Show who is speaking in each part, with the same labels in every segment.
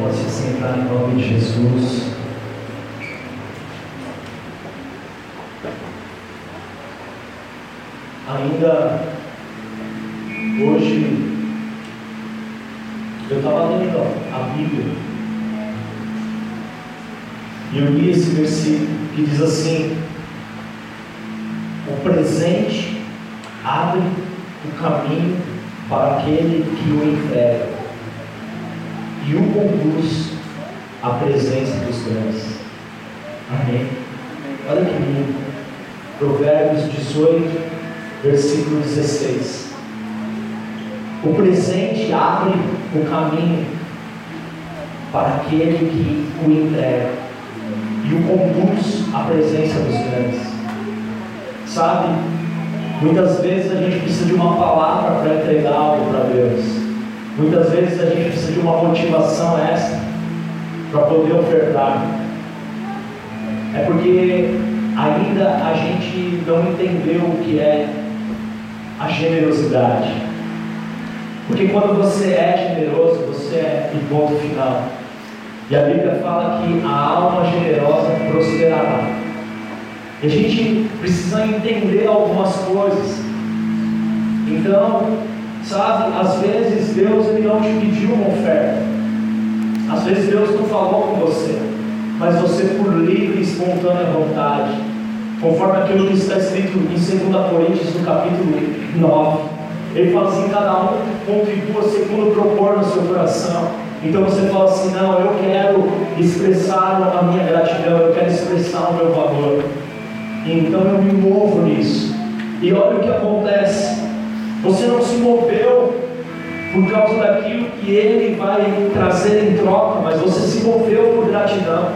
Speaker 1: Pode se sentar em nome de Jesus. Ainda hoje eu estava lendo a Bíblia e eu li esse versículo que diz assim: O presente abre o caminho para aquele que o entrega e o conduz à presença dos grandes. Amém. Olha que lindo. Provérbios 18, versículo 16. O presente abre o caminho para aquele que o entrega e o conduz à presença dos grandes. Sabe, muitas vezes a gente precisa de uma palavra para entregar algo para Deus. Muitas vezes a gente precisa de uma motivação extra para poder ofertar. É porque ainda a gente não entendeu o que é a generosidade. Porque quando você é generoso, você é em ponto final. E a Bíblia fala que a alma generosa prosperará. E a gente precisa entender algumas coisas. Então, sabe, às vezes Deus ele não te pediu uma oferta. Às vezes Deus não falou com você. Mas você, por livre e espontânea vontade, conforme aquilo que está escrito em 2 Coríntios, no capítulo 9, ele fala assim: cada um contribua segundo propor no seu coração. Então você fala assim: não, eu quero expressar a minha gratidão, eu quero expressar o meu valor. Então eu me movo nisso. E olha o que acontece. Você não se moveu por causa daquilo que ele vai trazer em troca, mas você se moveu por gratidão.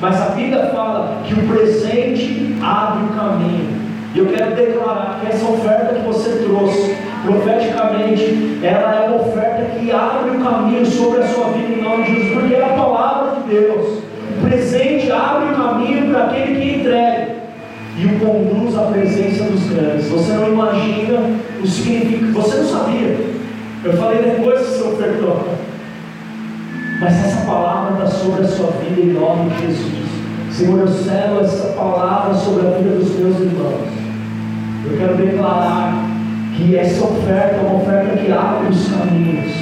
Speaker 1: Mas a Bíblia fala que o presente abre o caminho. E eu quero declarar que essa oferta que você trouxe, profeticamente, ela é uma oferta que abre o caminho sobre a sua vida em nome de Jesus, porque é a palavra de Deus. O presente abre o caminho para aquele que entrega e o conduz à presença dos grandes. Você não imagina o significado, você não sabia. Eu falei depois que você ofertou. Mas essa palavra está sobre a sua vida em nome de Jesus. Senhor, eu selo essa palavra sobre a vida dos meus irmãos. Eu quero declarar que essa oferta é uma oferta que abre os caminhos,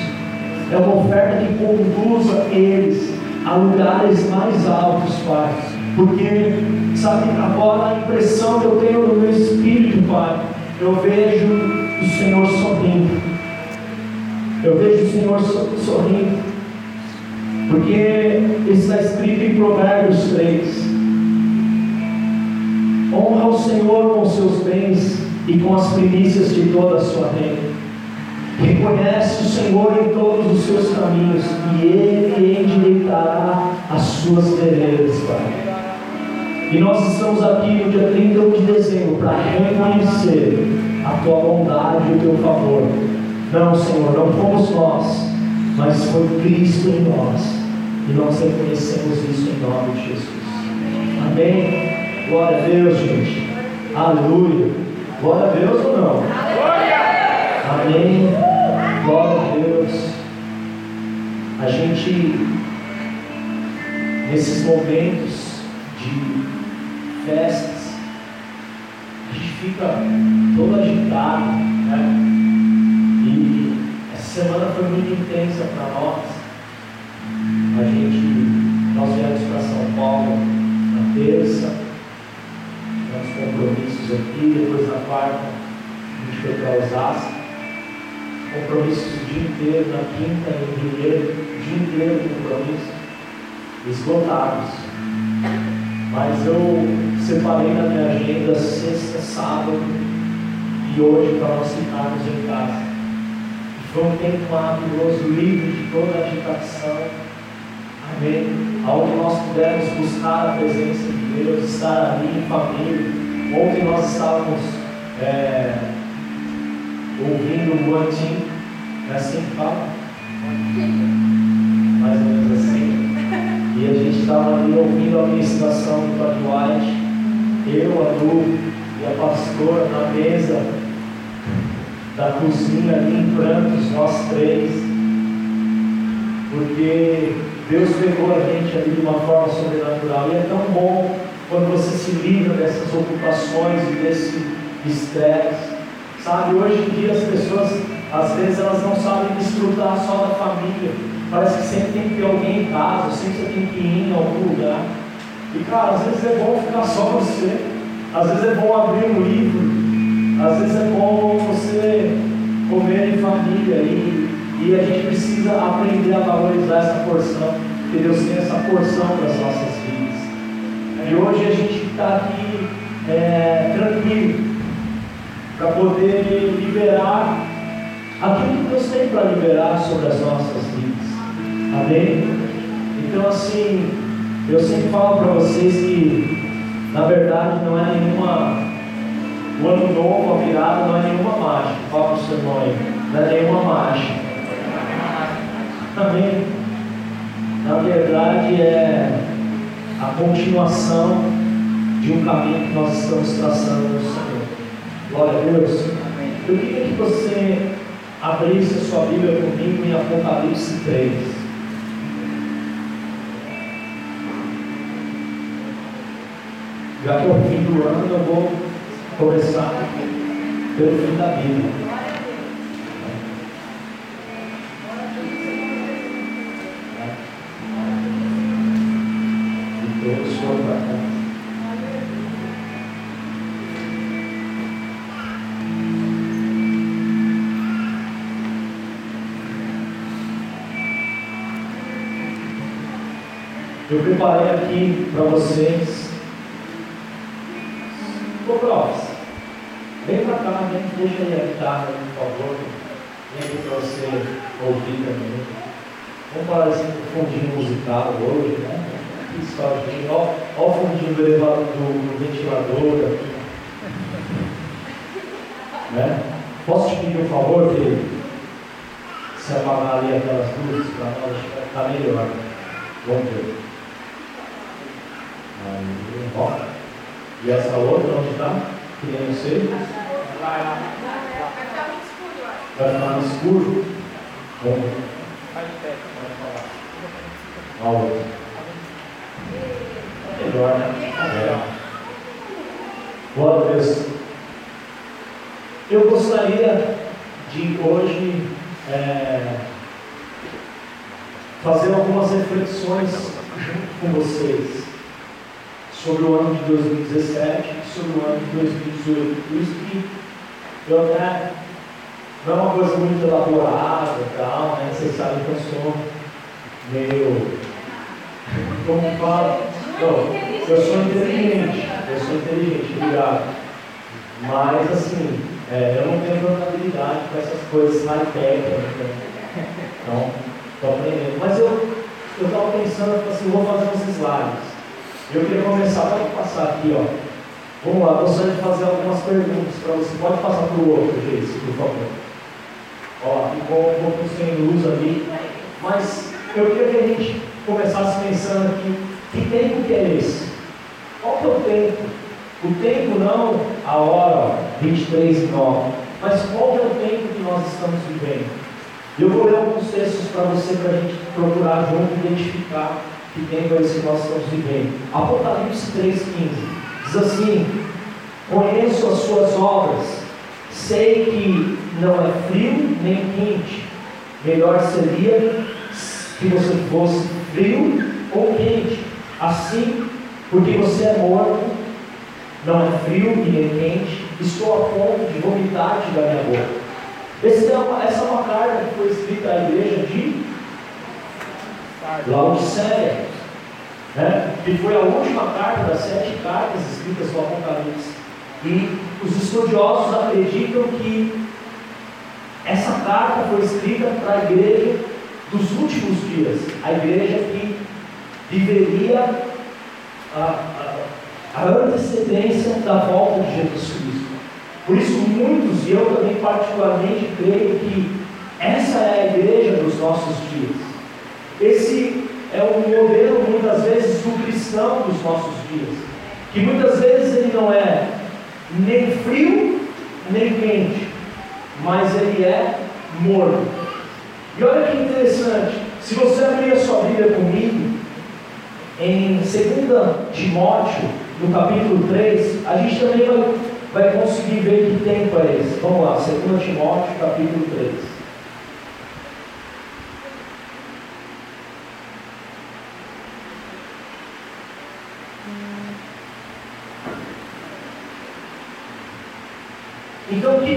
Speaker 1: é uma oferta que conduza eles a lugares mais altos, Pai. Porque, sabe, agora a impressão que eu tenho no meu espírito, Pai, eu vejo o Senhor sorrindo. Eu vejo o Senhor sorrindo. Porque está escrito em Provérbios 3: Honra o Senhor com seus bens e com as primícias de toda a sua renda. Reconhece o Senhor em todos os seus caminhos e Ele endireitará as suas veredas. E nós estamos aqui no dia 31 de dezembro para reconhecer a tua bondade e o teu favor. Não, Senhor, não fomos nós, mas foi Cristo em nós. E nós reconhecemos isso em nome de Jesus. Amém. Glória a Deus, gente. Aleluia. Glória a Deus ou não? Amém. Glória a Deus. A gente, nesses momentos de festas, a gente fica todo agitado, né? E essa semana foi muito intensa para nós. A gente, nós viemos para São Paulo na terça, nossos compromissos aqui, depois na quarta a gente foi para Osasco, compromissos o dia inteiro, na quinta em Ribeiro, o dia inteiro compromisso, esgotados. Mas eu separei na minha agenda sexta, sábado e hoje para nós ficarmos em casa. E foi um tempo maravilhoso, livre de toda a agitação. Amém. Onde nós pudemos buscar a presença de Deus, estar ali em família. Ontem nós estávamos é, ouvindo o Guantin, é assim que fala? Menos assim. E a gente estava ali ouvindo a ministração do Todd White, eu, a Lu e a pastora na mesa da cozinha ali em prantos, nós três. porque Deus pegou a gente ali de uma forma sobrenatural. E é tão bom quando você se livra dessas ocupações e desse estresse. Sabe, hoje em dia as pessoas, às vezes, elas não sabem desfrutar só da família. Parece que sempre tem que ter alguém em casa, sempre tem que ir em algum lugar. E cara, às vezes é bom ficar só você. Às vezes é bom abrir um livro. Às vezes é bom você comer em família. E, e a gente precisa aprender a valorizar essa porção. Que Deus tem essa porção para as nossas vidas. E hoje a gente está aqui é, tranquilo para poder liberar aquilo que Deus tem para liberar sobre as nossas vidas. Amém? Então, assim, eu sempre falo para vocês que, na verdade, não é nenhuma. O ano novo, a virada, não é nenhuma mágica. Fala para o seu irmão aí. Não é nenhuma mágica. Amém? Na verdade, é a continuação de um caminho que nós estamos traçando no Senhor. Glória a Deus. Eu queria que você abrisse a sua Bíblia comigo em Apocalipse 3. Já o fim do ano, eu vou começar pelo fim da Bíblia. Eu preparei aqui para vocês. Deixa a guitarra, por favor. Vem aqui para você ouvir também. Vamos falar assim com fundinho musical hoje, né? Que história, Olha, olha o fundinho do, elevador, do, do ventilador aqui. Né? Posso te pedir um favor, querido? Se apagar ali aquelas luzes para nós, está melhor. Vamos ver. Aí, ó. E essa outra, onde está? Que nem eu sei. Vai ficar no escuro. Vai ficar no escuro? Vamos ver. A outra. Melhor, né? É. Boa Deus. Eu gostaria de hoje é, fazer algumas reflexões junto com vocês sobre o ano de 2017 e sobre o ano de 2018. Por isso que eu até não é uma coisa muito elaborada e tal, né? Vocês sabem que eu sou meio. Como fala? Não, eu sou inteligente, eu sou inteligente, obrigado. Mas assim, é, eu não tenho habilidade com essas coisas high-tech, né? então estou aprendendo. Mas eu estava pensando, assim, vou fazer uns slides. Eu queria começar, pode passar aqui, ó. Vamos lá, gostaria de fazer algumas perguntas para você. Pode passar para o outro, Geice, por favor. Ó, ficou um pouco sem luz ali. Mas eu queria que a gente começasse pensando aqui, que tempo que é esse? Qual que é o tempo? O tempo não a hora, 23 e 9, mas qual que é o tempo que nós estamos vivendo? Eu vou ler alguns textos para você, para a gente procurar junto identificar que tempo é esse que nós estamos vivendo. Apocalipse 3,15 diz assim: Conheço as suas obras, sei que não é frio nem quente. Melhor seria que você fosse frio ou quente. Assim, porque você é morto, não é frio e nem quente, estou a ponto de vomitar-te da minha boca. É uma, essa é uma carta que foi escrita à igreja de Laodiceia, né? que foi a última carta das sete cartas escritas no Apocalipse. E os estudiosos acreditam que essa carta foi escrita para a igreja dos últimos dias, a igreja que viveria a, a, a antecedência da volta de Jesus Cristo. Por isso, muitos, e eu também particularmente, creio que essa é a igreja dos nossos dias. Esse é o modelo, muitas vezes, do cristão dos nossos dias. Que muitas vezes ele não é nem frio, nem quente, mas ele é morno. E olha que interessante, se você abrir a sua Bíblia comigo, em 2 Timóteo, no capítulo 3, a gente também vai, vai conseguir ver que tempo é esse. Vamos lá, 2 Timóteo, capítulo 3.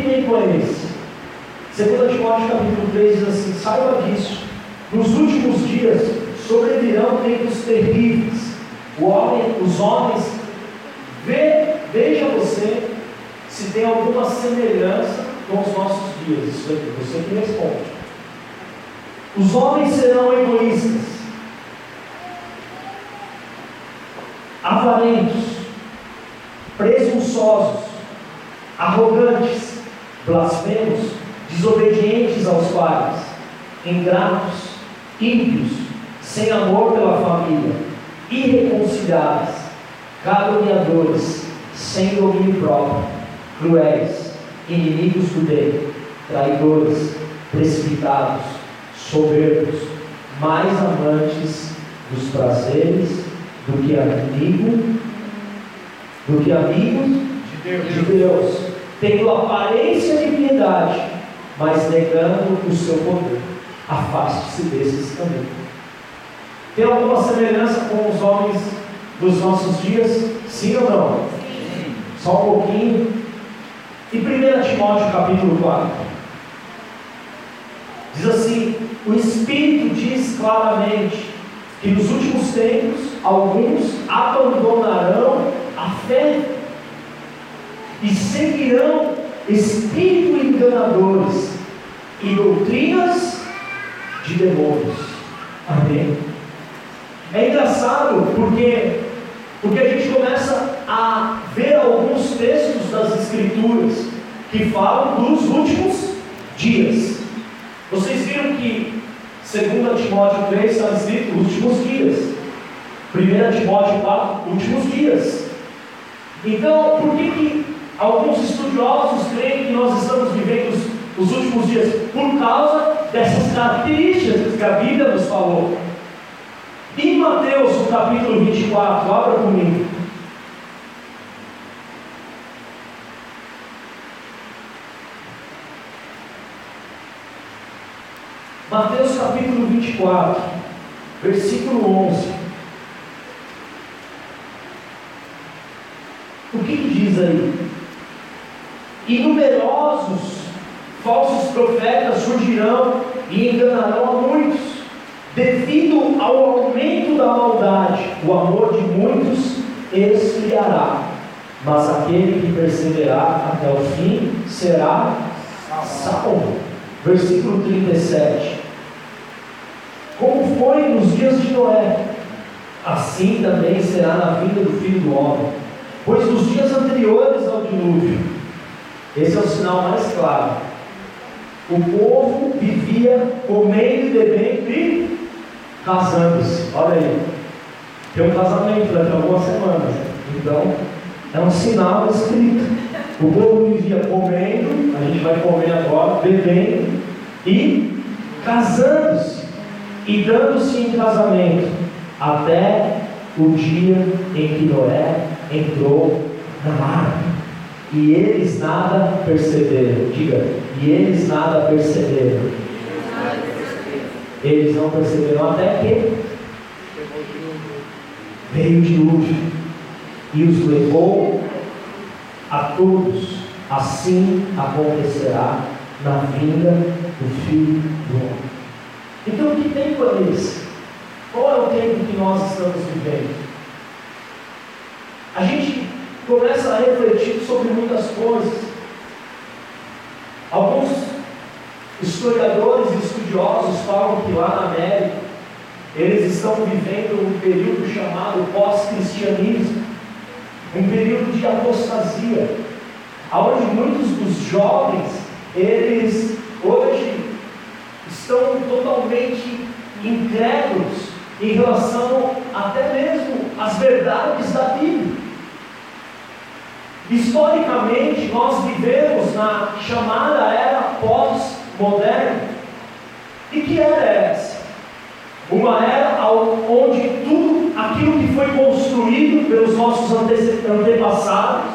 Speaker 1: Tempo é esse? 2 Timóteo capítulo 3 diz assim: saiba disso, nos últimos dias sobrevirão tempos terríveis. Homem, os homens, vê, veja você se tem alguma semelhança com os nossos dias. Isso aqui, você que responde. Os homens serão egoístas, avarentos, presunçosos, arrogantes, blasfemos, desobedientes aos pais, ingratos, ímpios, sem amor pela família, irreconciliáveis, caluniadores, sem domínio próprio, cruéis, inimigos do bem, traidores, precipitados, soberbos, mais amantes dos prazeres do que amigo, do que amigos Deus. de Deus, tendo aparência de piedade, mas negando o seu poder. Afaste-se desses também. Tem alguma semelhança com os homens dos nossos dias? Sim ou não? Sim. Só um pouquinho. E 1 Timóteo capítulo 4. Diz assim: o Espírito diz claramente que nos últimos tempos alguns abandonarão a fé e seguirão espíritos enganadores e doutrinas de demônios. Amém? É engraçado porque, porque a gente começa a ver alguns textos das Escrituras que falam dos últimos dias. Vocês viram que 2 Timóteo 3 está escrito últimos dias. 1 Timóteo 4, últimos dias. Então, por que, que Alguns estudiosos creem que nós estamos vivendo os, os últimos dias por causa dessas características que a Bíblia nos falou. Em Mateus, no capítulo 24, abra comigo. Mateus capítulo 24, versículo 11. O que, que diz aí? E numerosos falsos profetas surgirão e enganarão a muitos. Devido ao aumento da maldade, o amor de muitos esfriará, mas aquele que perseverar até o fim será salvo. Versículo 37. Como foi nos dias de Noé, assim também será na vida do filho do homem. Pois nos dias anteriores ao dilúvio, esse é o sinal mais claro. O povo vivia comendo e bebendo e casando-se. Olha aí. Tem um casamento daqui a algumas semanas. Então, é um sinal escrito. O povo vivia comendo, a gente vai comer agora, bebendo e casando-se e dando-se em casamento até o dia em que Noé entrou na arca. E eles nada perceberam. Diga, e eles nada perceberam. Eles não perceberam até que veio o dilúvio e os levou a todos. Assim acontecerá na vinda do Filho do Homem. Então, que tempo é esse? Qual é o tempo que nós estamos vivendo? A gente começa a refletir sobre muitas coisas. Alguns historiadores e estudiosos falam que lá na América eles estão vivendo um período chamado pós-cristianismo, um período de apostasia, onde muitos dos jovens eles hoje estão totalmente incrédulos em relação até mesmo às verdades da Bíblia. Historicamente, nós vivemos na chamada era pós-moderna. E que era essa? Uma era onde tudo aquilo que foi construído pelos nossos antepassados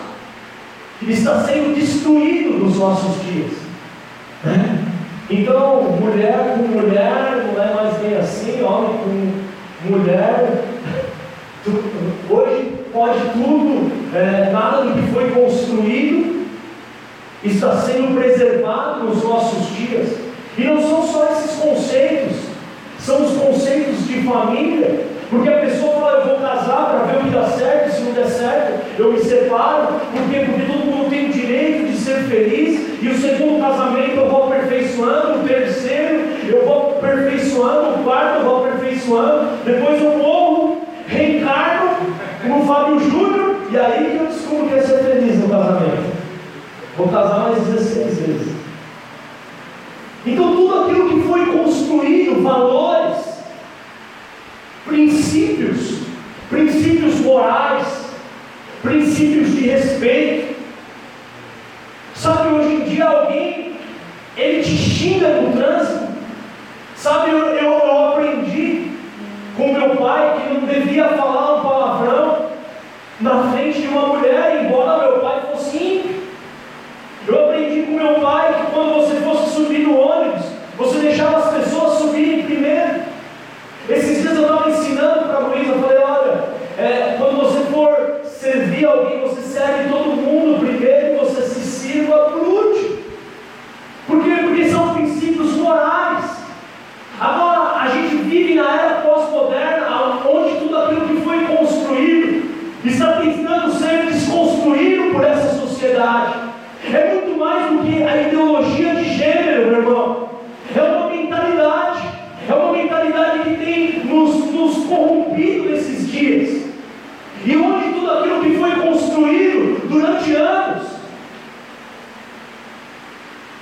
Speaker 1: está sendo destruído nos nossos dias. Né? Então, mulher com mulher não é mais bem assim, homem com mulher. Hoje pode tudo, é, nada do que foi construído está sendo preservado nos nossos dias. E não são só esses conceitos, são os conceitos de família, porque a pessoa fala, eu vou casar para ver o que dá certo, se não der certo, eu me separo, por quê? Porque todo mundo tem o direito de ser feliz, e o segundo casamento eu vou aperfeiçoando, o terceiro eu vou aperfeiçoando, o quarto eu vou aperfeiçoando, depois eu morro, reencarno como Fábio Júnior, e aí que eu descubro que é ser feliz no casamento. Vou casar mais 16 vezes. Então tudo aquilo que foi construído, valores, princípios, princípios morais, princípios de respeito. Sabe, hoje em dia alguém, ele te xinga no trânsito. Sabe, eu, eu, eu aprendi com meu pai que não devia falar um palavrão na frente de uma mulher, embora meu pai fosse ímpio. Eu aprendi com meu pai que quando você fosse subir no ônibus, você deixava as pessoas subirem primeiro. Esses dias eu estava ensinando para a Luísa, eu falei, olha, é, quando você for alguém, você serve todo mundo primeiro e você se sirva por último. Por quê? Porque são princípios morais. Agora, a gente vive na era pós-moderna, onde tudo aquilo que foi construído está tentando ser desconstruído por essa sociedade. É muito mais do que a ideologia de gênero, meu irmão. É uma mentalidade. É uma mentalidade que tem nos, nos corrompido nesses dias. E onde tudo aquilo que foi construído durante anos,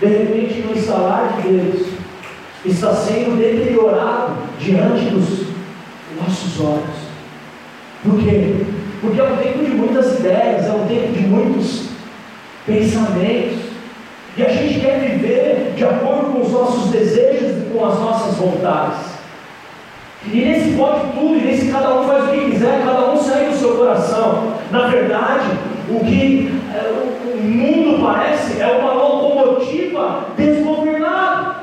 Speaker 1: de repente, no instalar de Deus, está sendo deteriorado diante dos nossos olhos. Por quê? Porque é um tempo de muitas ideias, é um tempo de muitos pensamentos. E a gente quer viver de acordo com os nossos desejos e com as nossas vontades. E nesse pode tudo, e nesse cada um faz o que quiser, cada um segue o seu coração. Na verdade, o que é, o mundo parece é uma locomotiva desgovernada.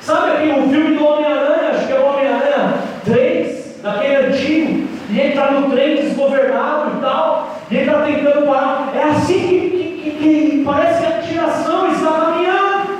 Speaker 1: Sabe aquele filme do Homem-Aranha, acho que é o Homem-Aranha 3, daquele antigo, e ele está no trem desgovernado e tal, e ele está tentando parar. É assim que, que, que, que parece que a tiração está caminhando.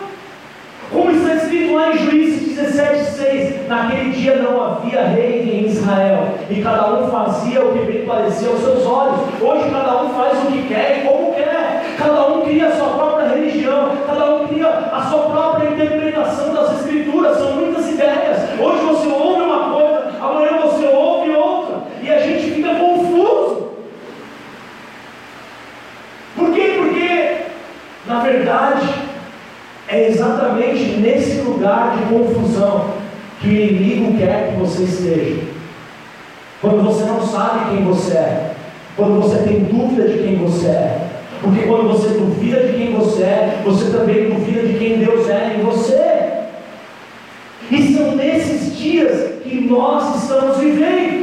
Speaker 1: Como está escrito lá em Juízes 17,6: Naquele dia não havia rei em Israel, e cada um fazia o que bem parecia aos seus olhos. Hoje cada um faz o que quer e como quer, cada um cria a sua própria religião, cada um cria a sua própria interpretação das Escrituras. São muitas ideias. Hoje você ouve uma coisa, amanhã você ouve outra, e a gente fica confuso. Por quê? Porque, na verdade, é exatamente nesse lugar de confusão que o inimigo quer que você esteja. Quando você não sabe quem você é, quando você tem dúvida de quem você é, porque quando você duvida de quem você é, você também duvida de quem Deus é em você. E são nesses dias que nós estamos vivendo.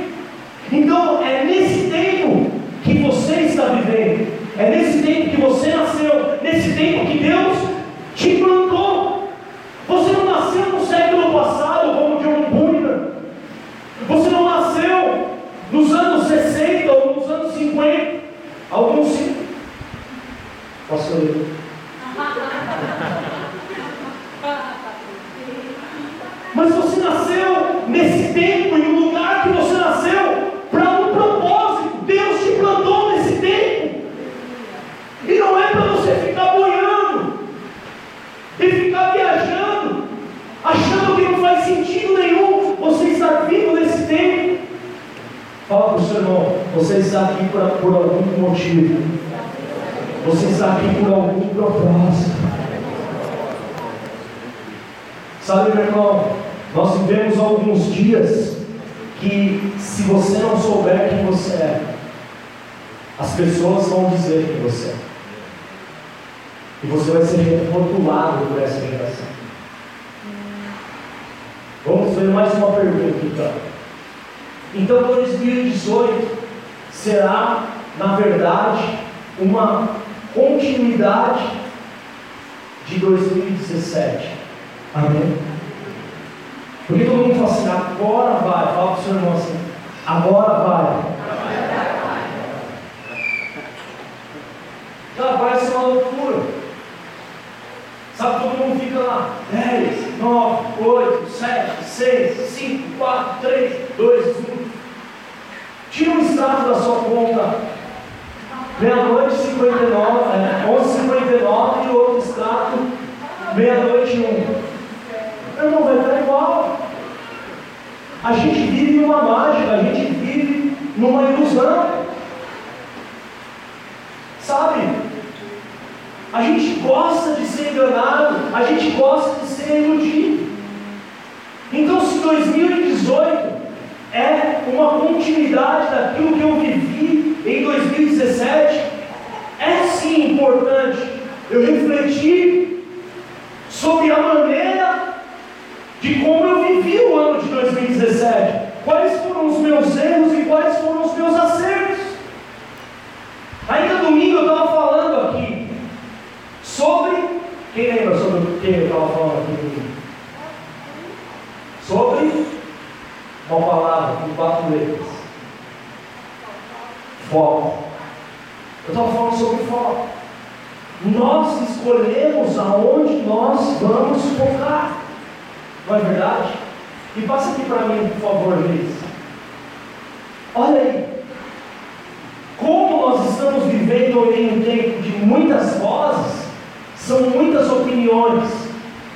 Speaker 1: A gente vive uma mágica, a gente vive numa ilusão. Sabe? A gente gosta de ser enganado, a gente gosta de ser iludido. Então, se 2018 é uma continuidade daquilo que eu vivi em 2017, é sim importante eu refletir sobre a maneira de como eu vivi o ano de 2017. Quais foram os meus erros e quais foram os meus acertos. Ainda domingo eu estava falando aqui sobre. Quem lembra sobre o que eu estava falando aqui domingo? Sobre uma palavra com quatro letras. Foco. Eu estava falando sobre foco. Nós escolhemos aonde nós vamos focar. Não é verdade? E passa aqui para mim, por favor, Liz. Olha aí. Como nós estamos vivendo em um tempo de muitas vozes, são muitas opiniões.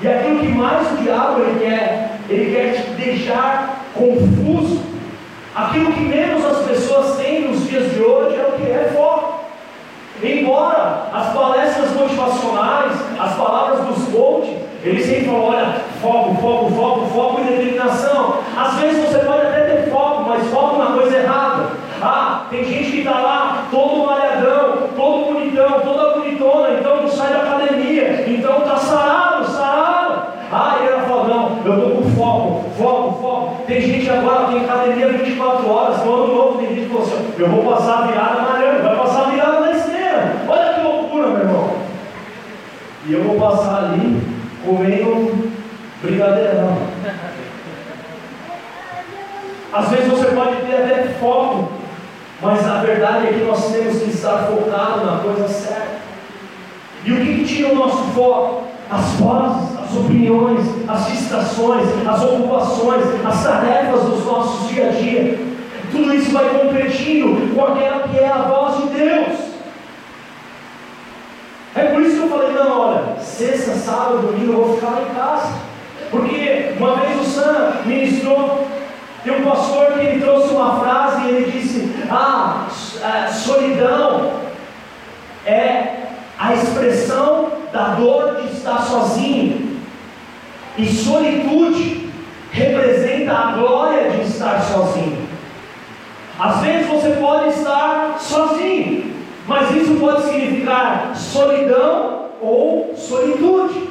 Speaker 1: E aquilo que mais o diabo ele quer, ele quer te deixar confuso. Aquilo que menos as pessoas têm nos dias de hoje é o que é foco. Embora as palestras motivacionais, as palavras dos coaches, eles sempre falam, olha, foco, foco, foco, foco e determinação. Às vezes você pode até ter foco, mas foco na coisa errada. Ah, tem gente que está lá, todo malhadão, todo bonitão, toda bonitona, então não sai da academia, então está sarado, sarado. Ah, e ela fala, não, eu estou com foco, foco, foco. Tem gente agora, tem academia 24 horas, no ano novo tem gente que falou assim, eu vou passar a virada malhando, vai passar a virada na esteira. Olha que loucura, meu irmão. E eu vou passar ali comendo brigadeirão. Às vezes você pode ter até foco, mas a verdade é que nós temos que estar focados na coisa certa. E o que, que tira o nosso foco? As vozes, as opiniões, as distrações, as ocupações, as tarefas dos nossos dia a dia. Tudo isso vai competindo com aquela que é a voz de Deus. É por isso que eu falei, não, olha, sexta, sábado, domingo eu vou ficar lá em casa. Porque uma vez o Sam ministrou, tem um pastor que ele trouxe uma frase e ele disse, ah, solidão é a expressão da dor de estar sozinho. E solitude representa a glória de estar sozinho. Às vezes você pode estar sozinho, mas isso pode significar solidão ou solitude.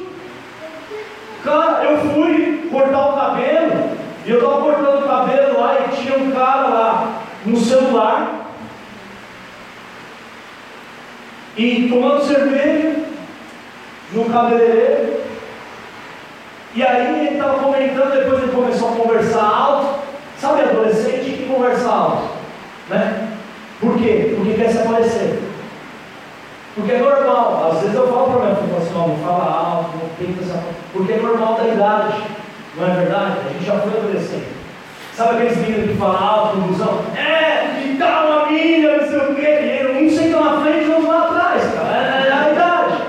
Speaker 1: Cara, eu fui cortar o cabelo, e eu estava cortando o cabelo lá e tinha um cara lá no celular, e tomando cerveja no cabeleireiro. E aí ele estava comentando, depois ele começou a conversar alto. Sabe adolescente que conversa alto? Né? Por quê? Porque quer se aparecer. Porque é normal. Às vezes eu falo para minha filha assim, não, não fala alto, não tenta se Porque é normal da idade. Não é verdade? A gente já foi adolescente. Sabe aqueles meninos que falam alto no busão? É, e dá uma milha, não sei o quê. Um senta na frente e outro lá atrás, cara. É, é a idade.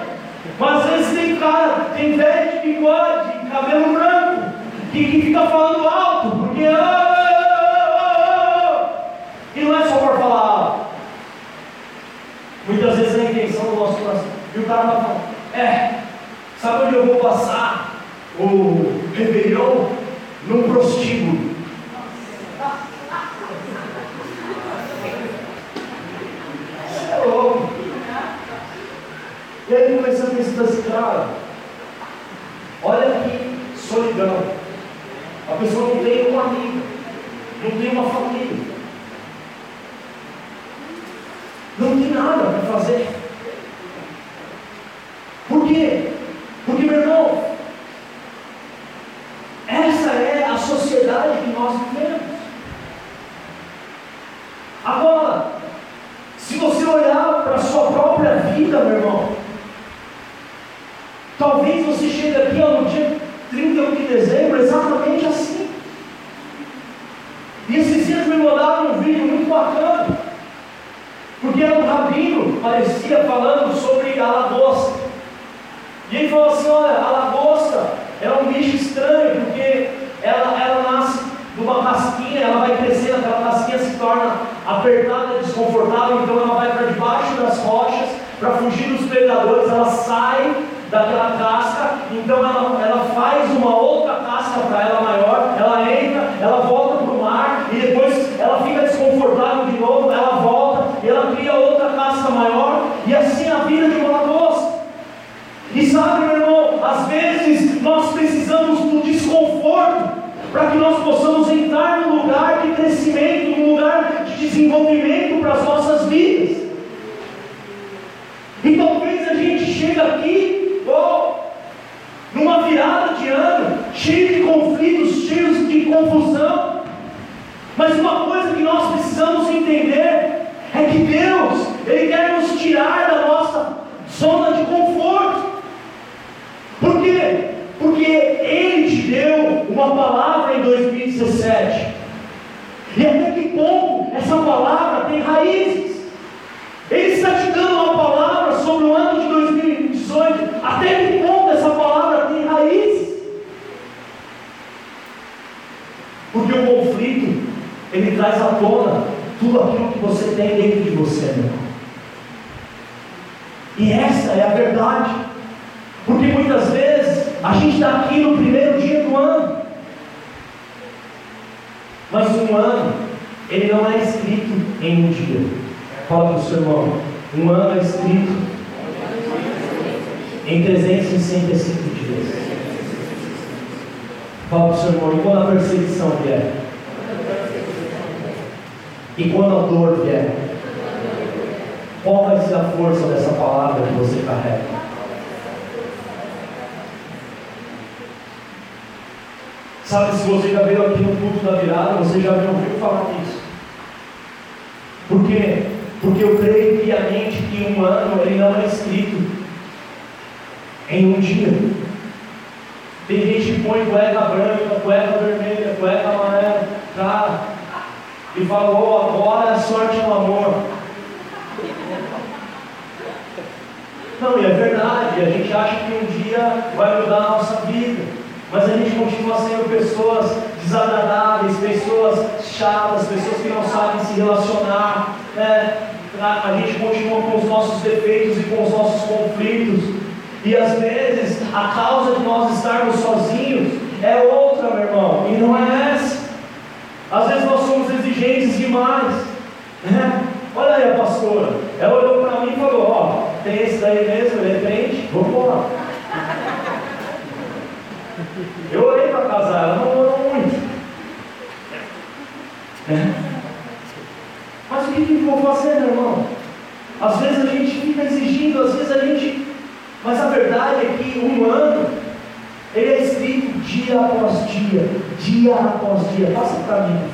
Speaker 1: Mas às vezes tem cara, tem velho de bigode, cabelo branco, que, que fica falando Sabe onde eu vou passar o Réveillon? Num prostíbulo. Você é louco. E aí começa a pensar assim, cara, olha que solidão. A pessoa não tem um amigo, não tem uma família, não tem nada para fazer.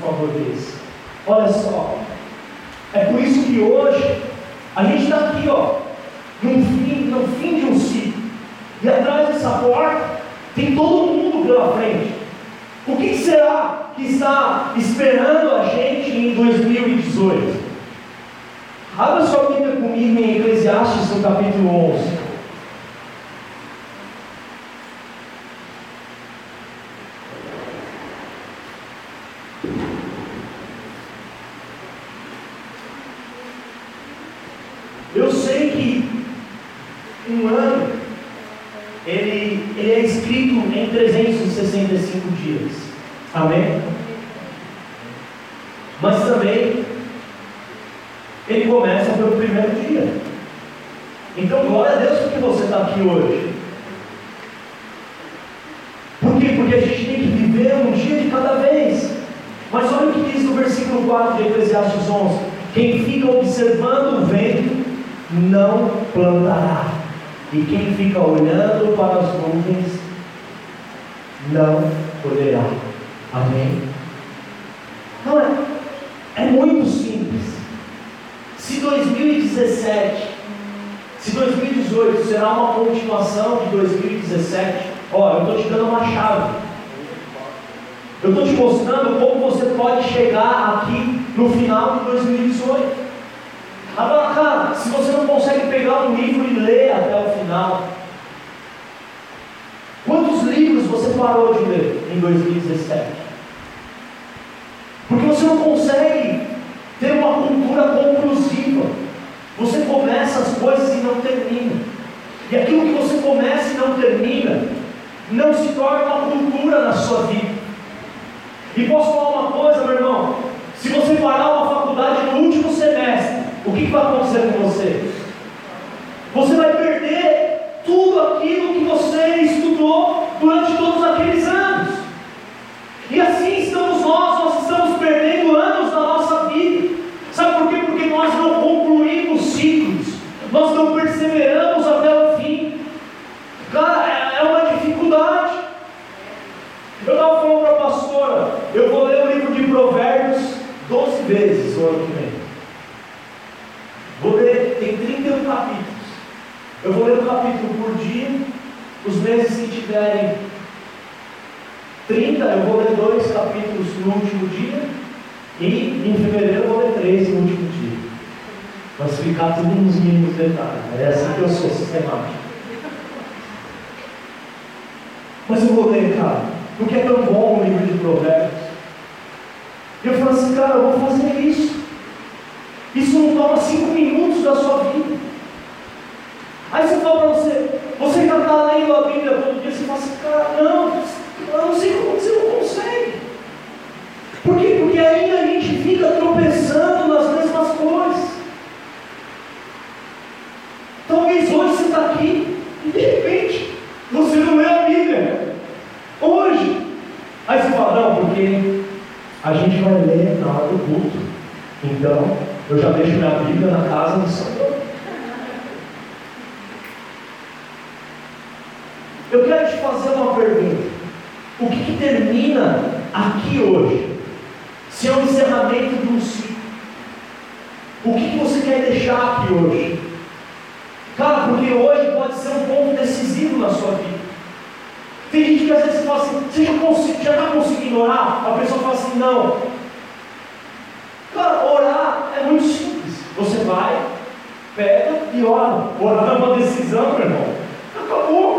Speaker 1: por favor deles. Olha só. É por isso que hoje a gente está aqui, ó, no fim, no fim de um ciclo. E atrás dessa porta tem todo mundo pela frente. O que será que está esperando a gente em 2018? Abra sua Bíblia comigo em Eclesiastes, no capítulo 11. 365 dias. Amém? Mas também ele começa pelo primeiro dia. Então glória a Deus porque você está aqui hoje. Por quê? Porque a gente tem que viver um dia de cada vez. Mas olha o que diz no versículo 4 de Eclesiastes 11: Quem fica observando o vento não plantará, e quem fica olhando para as nuvens não colherá. Amém? Não é, é muito simples. Se 2017, se 2018 será uma continuação de 2017, ó, eu estou te dando uma chave. Eu estou te mostrando como você pode chegar aqui no final de 2018. Agora, cara, se você não consegue pegar um livro e ler até o final, quantos você parou de ler em 2017? Porque você não consegue ter uma cultura conclusiva. Você começa as coisas e não termina. E aquilo que você começa e não termina, não se torna uma cultura na sua vida. E posso falar uma coisa, meu irmão? Se você parar uma faculdade no último semestre, o que vai acontecer com você? Você vai perder tudo aquilo que você estudou durante todos aqueles anos. E assim estamos nós, nós estamos perdendo anos da nossa vida. Sabe por quê? Porque nós não concluímos ciclos, nós não perseveramos até o fim. Cara, é uma dificuldade. Eu estava falando para a pastora, eu vou ler o livro de Provérbios 12 vezes o ano que vem. Vou ler, tem 31 capítulos. Eu vou ler um capítulo por dia. Os meses que tiverem 30, eu vou ler dois capítulos no último dia. E em fevereiro eu vou ler três no último dia. Mas ficar tudo nos mínimos detalhes. É assim que eu sou sistemático. Mas eu vou ler, cara, porque é tão bom o livro de provérbios. E eu falo assim, cara, eu vou fazer isso. Isso não toma cinco minutos da sua vida. Aí você fala para você, você já está lendo a Bíblia todo dia, você fala assim, cara, não, eu não sei como você não consegue. Por quê? Porque ainda a gente fica tropeçando nas mesmas coisas. Talvez hoje você está aqui e de repente você não lê a Bíblia. Hoje. Aí você fala, não, porque a gente vai ler na hora do culto. Então, eu já deixo minha Bíblia na casa do Senhor. Eu quero te fazer uma pergunta. O que, que termina aqui hoje? Se é o encerramento de um ciclo. O que, que você quer deixar aqui hoje? Cara, porque hoje pode ser um ponto decisivo na sua vida. Tem gente que às vezes fala assim, você já está conseguindo orar? A pessoa fala assim, não. Cara, orar é muito simples. Você vai, pega e ora. Orar é uma decisão, meu irmão. Acabou.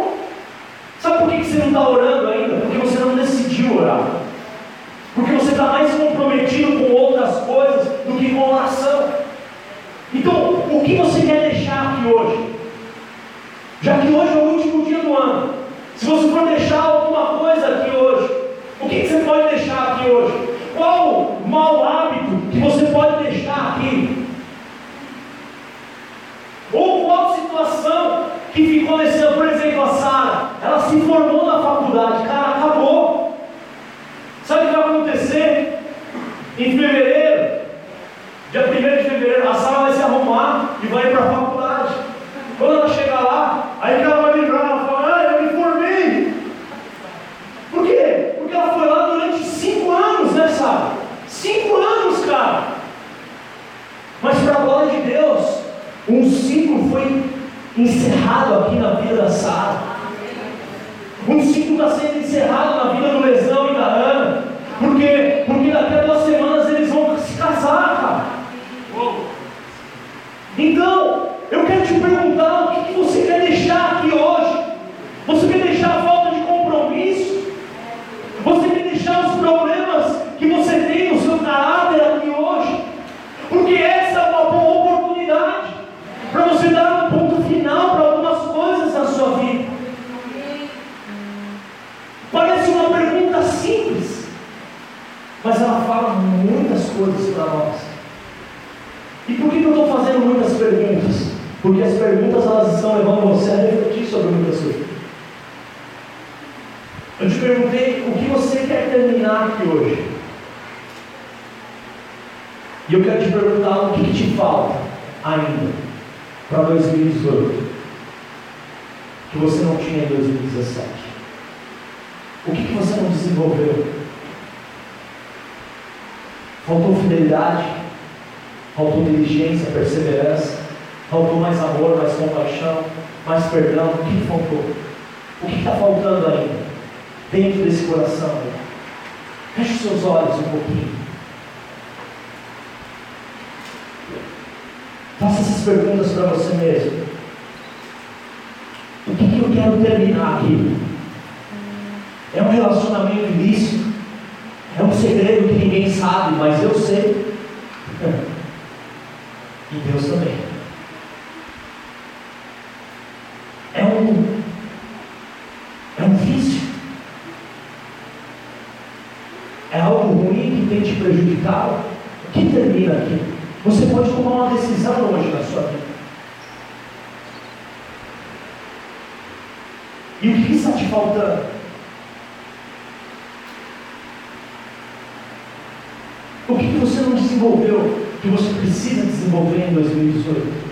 Speaker 1: Desenvolveu que você precisa desenvolver em 2018?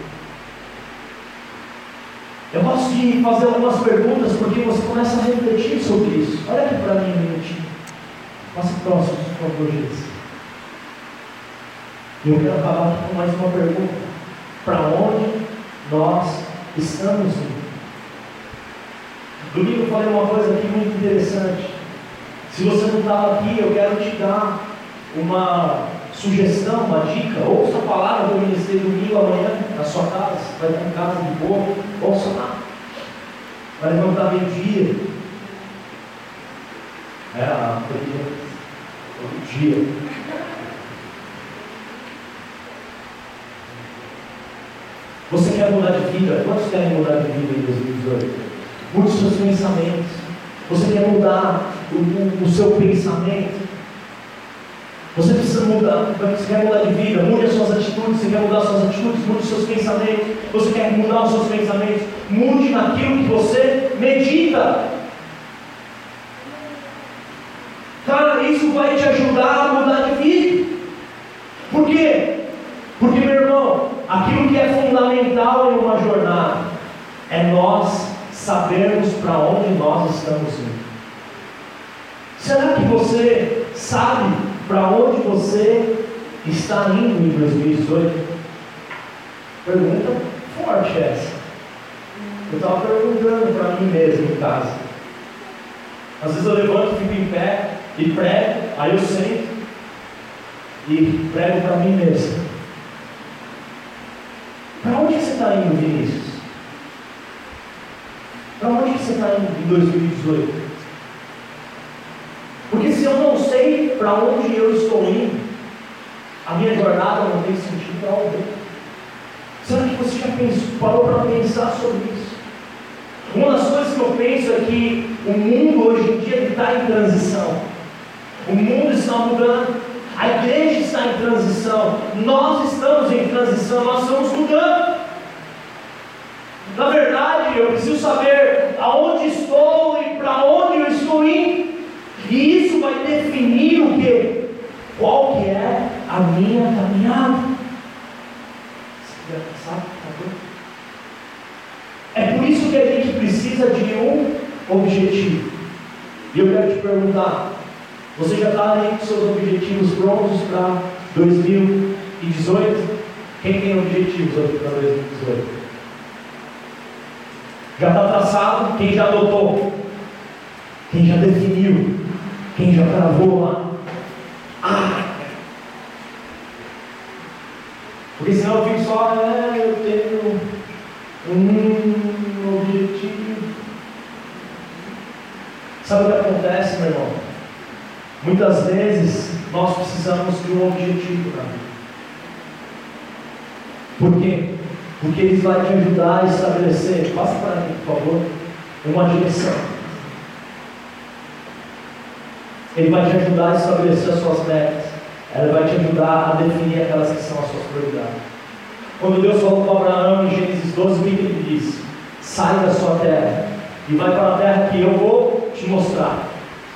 Speaker 1: Eu gosto de fazer algumas perguntas porque você começa a refletir sobre isso. Olha aqui para mim um minutinho. Passa próximo, por favor, Jesus. E eu quero acabar aqui com mais uma pergunta. Para onde nós estamos indo? Domingo eu falei uma coisa aqui muito interessante. Se você não estava aqui, eu quero te dar uma sugestão, uma dica, ouça a palavra do ministério domingo amanhã na sua casa, vai estar em casa de boa, ouça lá. Vai levantar meio-dia. É, a todo dia. Você quer mudar de vida? Quantos querem mudar de vida em 2018? Mude seus pensamentos. Você quer mudar o, o, o seu pensamento? Você precisa mudar, você quer mudar de vida, mude as suas atitudes, você quer mudar as suas atitudes, mude os seus pensamentos, você quer mudar os seus pensamentos, mude naquilo que você medita. Cara, isso vai te ajudar a mudar de vida. Por quê? Porque, meu irmão, aquilo que é fundamental em uma jornada é nós sabermos para onde nós estamos indo. Será que você sabe para onde você está indo em 2018? Pergunta forte essa. Eu estava perguntando para mim mesmo em casa. Às vezes eu levanto, fico em pé e prego, aí eu sento e prego para mim mesmo. Para onde você está indo, Vinícius? Para onde você está indo em 2018? Porque se eu não sei para onde eu estou indo, a minha jornada não tem sentido para alguém. Será que você já pensou, parou para pensar sobre isso? Uma das coisas que eu penso é que o mundo hoje em dia está em transição. O mundo está mudando, a igreja está em transição, nós estamos em transição, nós estamos mudando. Na verdade, eu preciso saber aonde estou e para onde eu estou indo. E isso vai definir o que? Qual que é a minha caminhada? É por isso que a gente precisa de um objetivo. E eu quero te perguntar: você já está aí com seus objetivos prontos para 2018? Quem tem objetivos para 2018? Já está traçado? Quem já adotou? Quem já definiu? Quem já travou lá? Ah! Porque senão eu fico só, é, eu tenho um objetivo. Sabe o que acontece, meu irmão? Muitas vezes nós precisamos de um objetivo para mim. Por quê? Porque ele vai te ajudar a estabelecer, passa para mim, por favor, uma direção. Ele vai te ajudar a estabelecer as suas metas. Ela vai te ajudar a definir aquelas que são as suas prioridades. Quando Deus falou com Abraão em Gênesis 12, o que ele disse? Sai da sua terra e vai para a terra que eu vou te mostrar.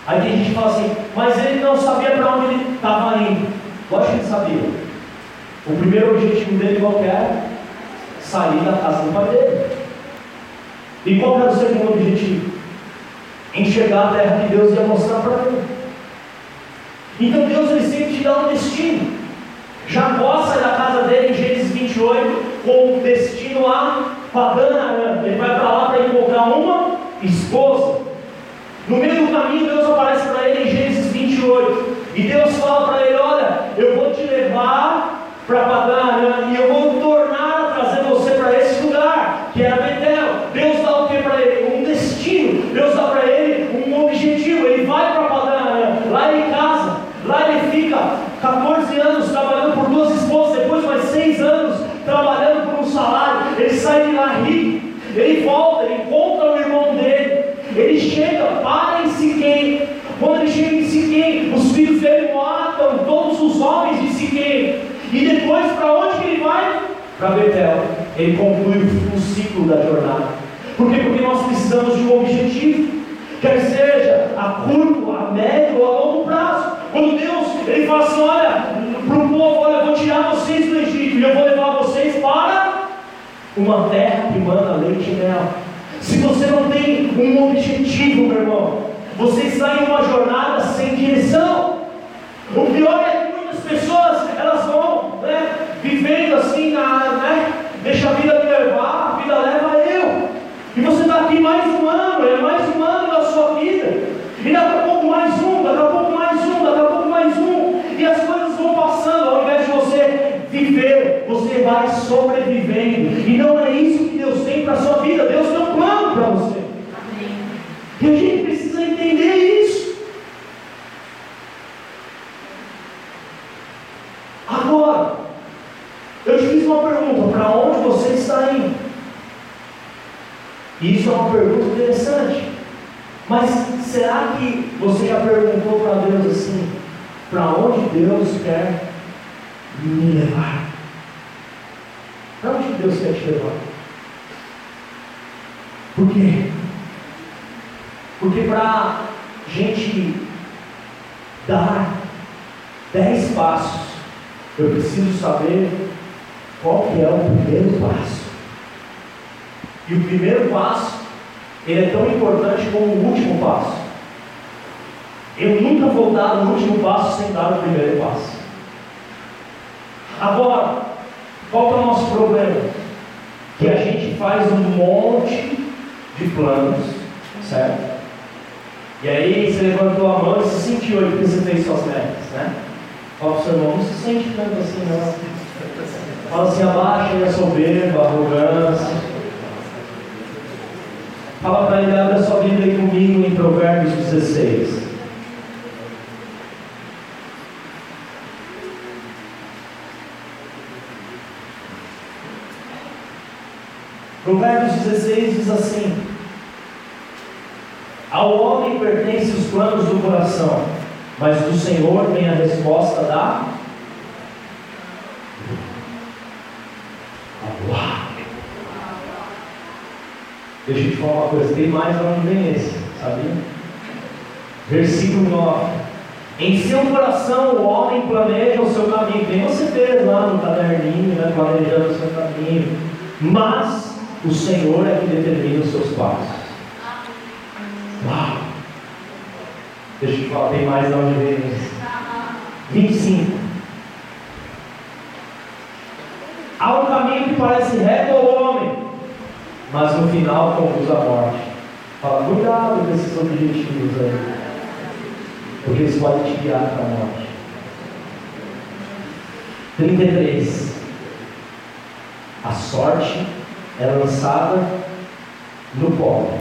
Speaker 1: Aí tem gente fala assim, mas ele não sabia para onde ele estava indo. Lógico que ele sabia. O primeiro objetivo dele qual é? Sair da casa do pai dele. E qual era o segundo objetivo? Enxergar a terra que Deus ia mostrar para ele. Então Deus ele sempre te dá um destino. Jacó sai da casa dele em Gênesis 28 com destino a Padã Ele vai para lá para encontrar uma esposa. No meio do caminho, Deus aparece para ele em Gênesis 28. E Deus fala para ele: Olha, eu vou te levar para Padã e eu vou tornar a trazer você para esse lugar, que era Betel. Deus dá o que para ele? Um destino. Deus dá para ele um objetivo. Ele vai para Padã, lá ele casa, lá ele fica 14 anos trabalhando por duas esposas, depois mais seis anos trabalhando por um salário. Ele sai de lá rico. Ele volta, ele encontra o irmão dele. Ele chega, para em Siquém. Quando ele chega em Siquém, os filhos dele matam todos os homens de Siquém. E depois, para onde que ele vai? Para Betel. Ele conclui o ciclo da jornada. Por quê? Porque nós precisamos de um objetivo. Quer seja a curto, a médio ou a longo prazo. Quando Deus ele fala assim: olha, para o povo, olha, eu vou tirar vocês do Egito e eu vou levar vocês para uma terra que manda leite e mel. Se você não tem um objetivo, meu irmão, você está em uma jornada sem direção. O pior é que muitas pessoas elas vão né, vivendo assim, na, né, deixa a vida me levar, a vida leva eu. E você está aqui mais um ano, é mais um ano da sua vida. E daqui a pouco mais um, daqui a pouco mais um, daqui a pouco mais um. E as coisas vão passando, ao invés de você viver, você vai sobrevivendo. E não é isso que Deus tem para a sua vida. Deus tem um plano para você. E a gente precisa entender isso. Agora, eu te fiz uma pergunta: para onde você está indo? E isso é uma pergunta interessante. Mas será que você já perguntou para Deus assim: para onde Deus quer me levar? Deus quer te levar? Por quê? Porque para gente dar dez passos, eu preciso saber qual que é o primeiro passo. E o primeiro passo, ele é tão importante como o último passo. Eu nunca vou dar o último passo sem dar o primeiro passo. Agora, qual é o nosso problema? Que a gente faz um monte de planos, certo? E aí você levantou a mão e se sentiu aí que você fez suas metas, né? Fala para o seu irmão, não se sente tanto assim não. Fala assim, abaixa a soberba, a arrogância. Fala para ele, abre a sua Bíblia aí comigo em Provérbios 16. Provérbios 16 diz assim: Ao homem pertencem os planos do coração, mas do Senhor vem a resposta da. Deixa eu te falar uma coisa, tem mais onde vem esse, sabia? Versículo 9. Em seu coração o homem planeja o seu caminho. Tem você fez lá no caderninho, né, planejando o seu caminho. Mas o Senhor é que determina os seus passos. Uau! Deixa eu te falar, tem mais de onde vem isso. 25. Há um caminho que parece reto ao homem, mas no final conduz à morte. Fala, cuidado com esses objetivos aí, porque eles podem te guiar para a morte. 33. A sorte é lançada no pobre,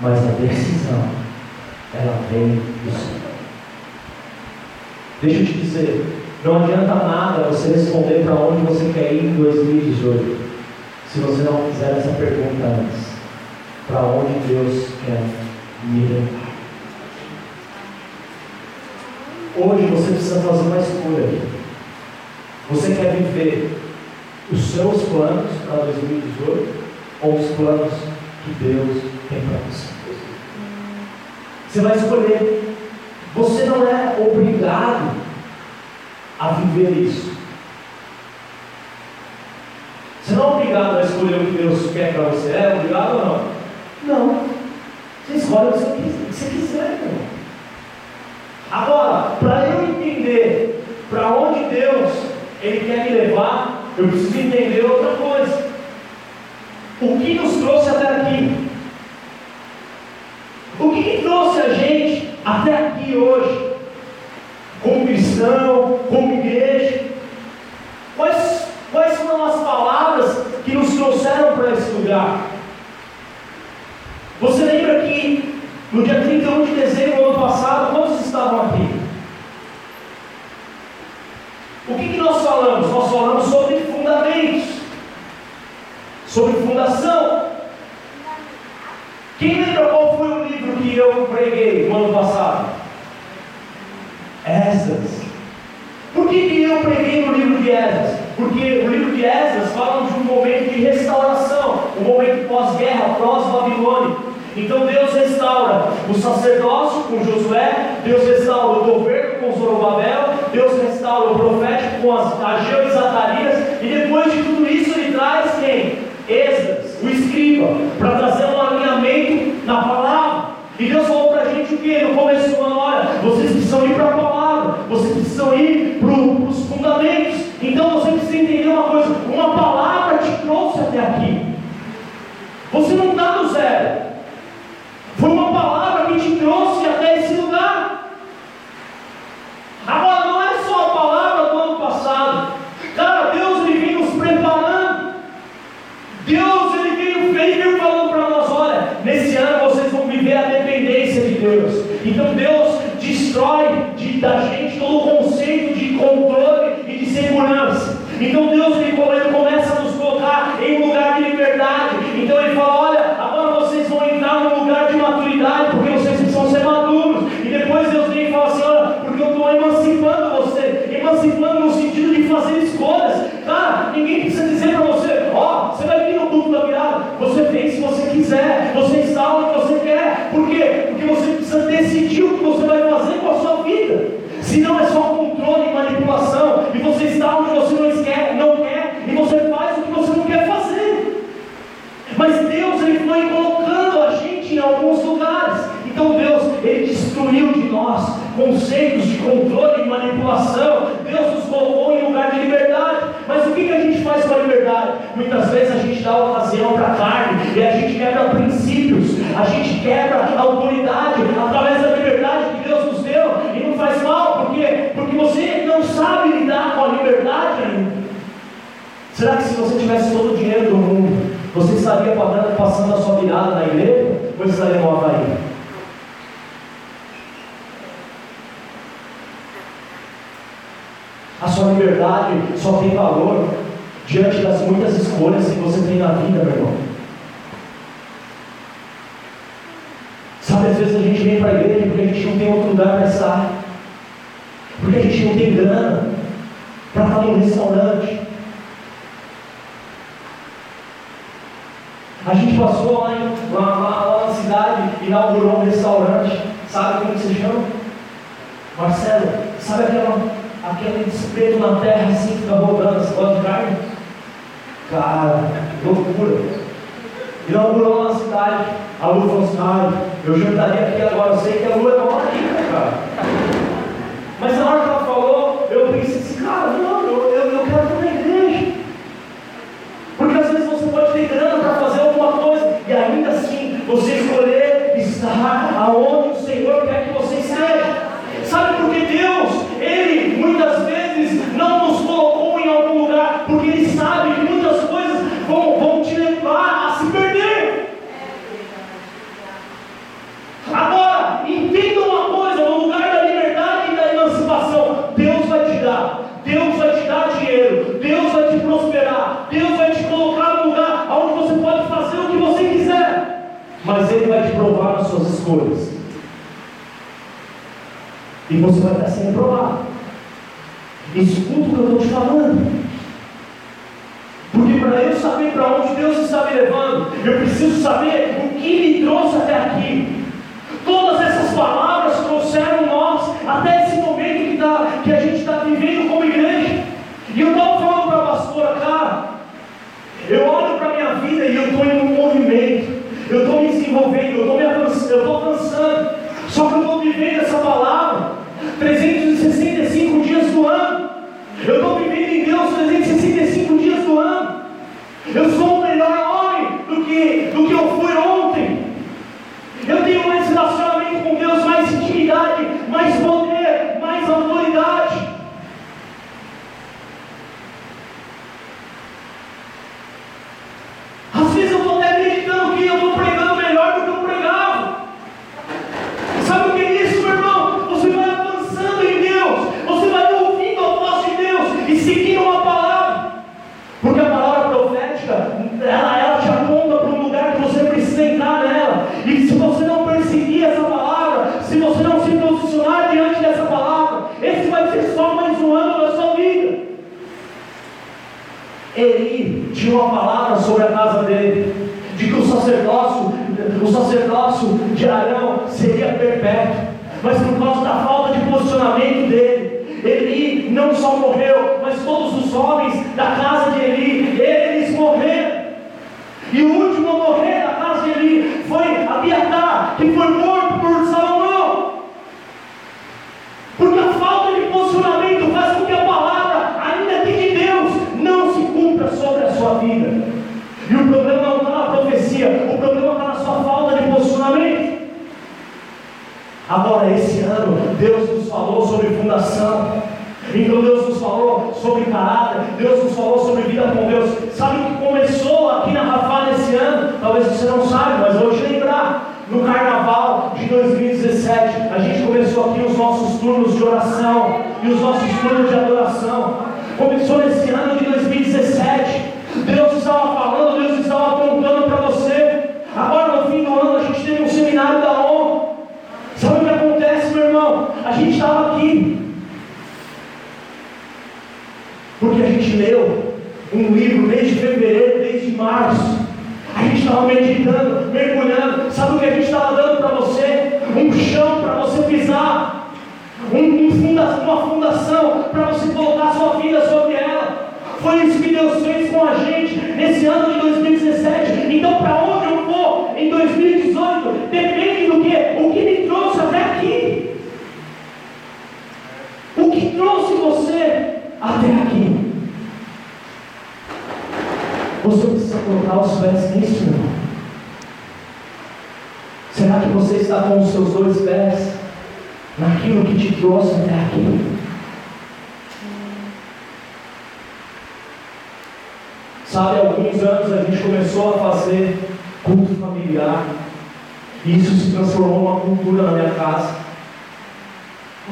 Speaker 1: mas a decisão ela vem do Senhor. Deixa eu te dizer, não adianta nada você responder para onde você quer ir em 2018, se você não fizer essa pergunta antes. Para onde Deus quer me levar? Hoje você precisa fazer uma escolha. Você quer viver os seus planos para 2018 ou os planos que Deus tem para você. Você vai escolher. Você não é obrigado a viver isso. não é obrigado a escolher o que Deus quer para você. É obrigado ou não? Não. Você escolhe o que você quiser. Agora, para eu entender para onde Deus ele quer me levar, eu preciso entender outra coisa. O que nos trouxe até aqui? O que, que trouxe a gente até aqui hoje? Como cristão, como igreja? Quais, quais foram as palavras que nos trouxeram para esse lugar? Você lembra que no dia 31 de dezembro do ano passado, quantos estavam aqui? O que, que nós falamos? Nós falamos sobre fundamentos, sobre fundação. Quem lembra qual foi o livro que eu preguei no ano passado? Esdras. Por que, que eu preguei no livro de Esdras? Porque o livro de Esdras fala de um momento de restauração, um momento pós-guerra, pós-Babilônia. Então Deus restaura o sacerdócio com Josué, Deus restaura o governo com Zorobabel, Deus restaura o profético com as, Ageu e Zacarias, e depois de tudo isso ele traz quem? Esdras, o escriba, para trazer um alinhamento na palavra. E Deus falou para a gente o que? No começo do ano, olha, vocês precisam ir para a palavra, vocês precisam ir para os fundamentos. Então você precisa entender uma coisa: uma palavra te trouxe até aqui. Você não está no zero. Foi uma palavra que te trouxe até esse lugar. Agora, não é só a palavra do ano passado. Cara, Deus ele vem nos preparando. Deus ele veio, veio falando para nós: olha, nesse ano vocês vão viver a dependência de Deus. Então Deus destrói de, da gente todo o conceito de controle e de segurança. Então Deus ele, ele começa a nos colocar em um lugar de liberdade. Então ele fala: olha, agora vocês vão entrar num lugar de maturidade, porque vocês precisam ser maduros. E depois Deus vem e fala assim: olha, porque eu estou emancipando você, emancipando no sentido de fazer escolhas. Cara, ninguém precisa dizer para você: ó, oh, você vai vir no culto da virada. Você vem se você quiser, você está onde você quer. Por quê? Porque você precisa decidir o que você vai fazer com a sua vida. Se não é só controle e manipulação, e você está onde você não quer, não quer, e você faz o que você não quer fazer. Mas Deus ele foi colocando a gente em alguns lugares. Então Deus ele destruiu de nós conceitos de controle e manipulação. Deus nos colocou em lugar de liberdade. Mas o que, que a gente faz com a liberdade? Muitas vezes a gente dá ocasião para a carne e a gente quebra princípios, a gente quebra a autoridade através da liberdade que Deus nos deu e não faz mal, por quê? Porque você não sabe lidar com a liberdade ainda. Será que se você tivesse todo o dinheiro do mundo, você estaria passando a sua virada na igreja ou estaria no Havaí? A sua liberdade só tem valor diante das muitas escolhas que você tem na vida, meu irmão. Sabe, às vezes a gente vem para a igreja porque a gente não tem outro lugar para estar. Porque a gente não tem grana para estar no restaurante. A gente passou lá, em, na cidade, inaugurou um restaurante. Sabe como se chama? Marcelo, sabe aquela aquele espeto na terra assim fica rodando, você gosta de carne? Cara, loucura. Inaugurou na cidade, a Lu falou assim, ah, eu jantaria aqui agora, eu sei que a Lu é uma cara. Mas na hora que ela escolhas. E você vai estar sendo provado. Escuta o que eu estou te falando. Porque para eu saber para onde Deus está me levando, eu preciso saber o que me trouxe até aqui. Todas essas palavras trouxeram nós até esse momento que, tá, que a gente está vivendo como igreja. E eu estava falando para a pastora, cara, eu suore footage uploaded. está com os seus dois pés naquilo que te trouxe até aqui. Sabe, alguns anos a gente começou a fazer culto familiar. E isso se transformou numa cultura na minha casa.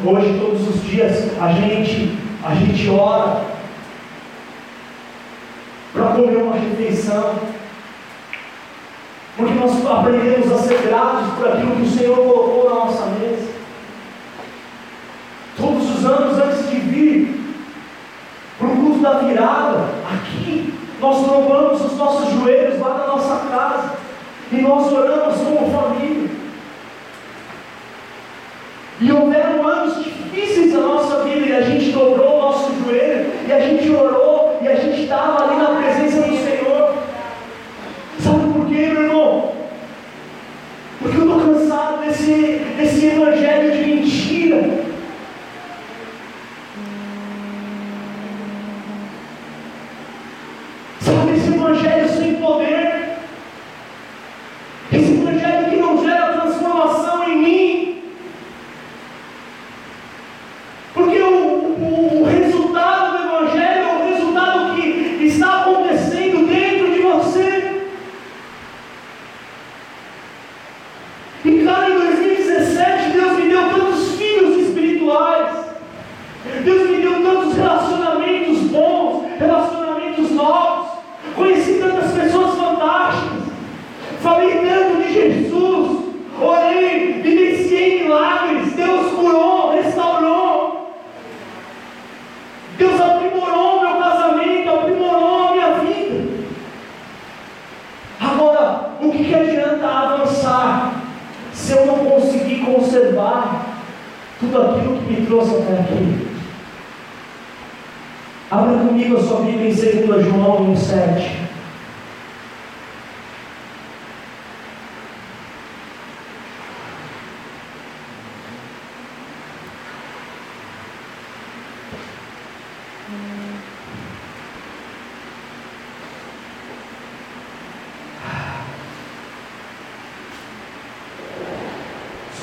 Speaker 1: Hoje, todos os dias, a gente, a gente ora para comer uma refeição nós aprendemos a ser gratos por aquilo que o Senhor colocou na nossa mesa. Todos os anos antes de vir para o culto da virada, aqui, nós louvamos os nossos joelhos lá na nossa casa e nós oramos como família. E houveram esse, esse evangelho de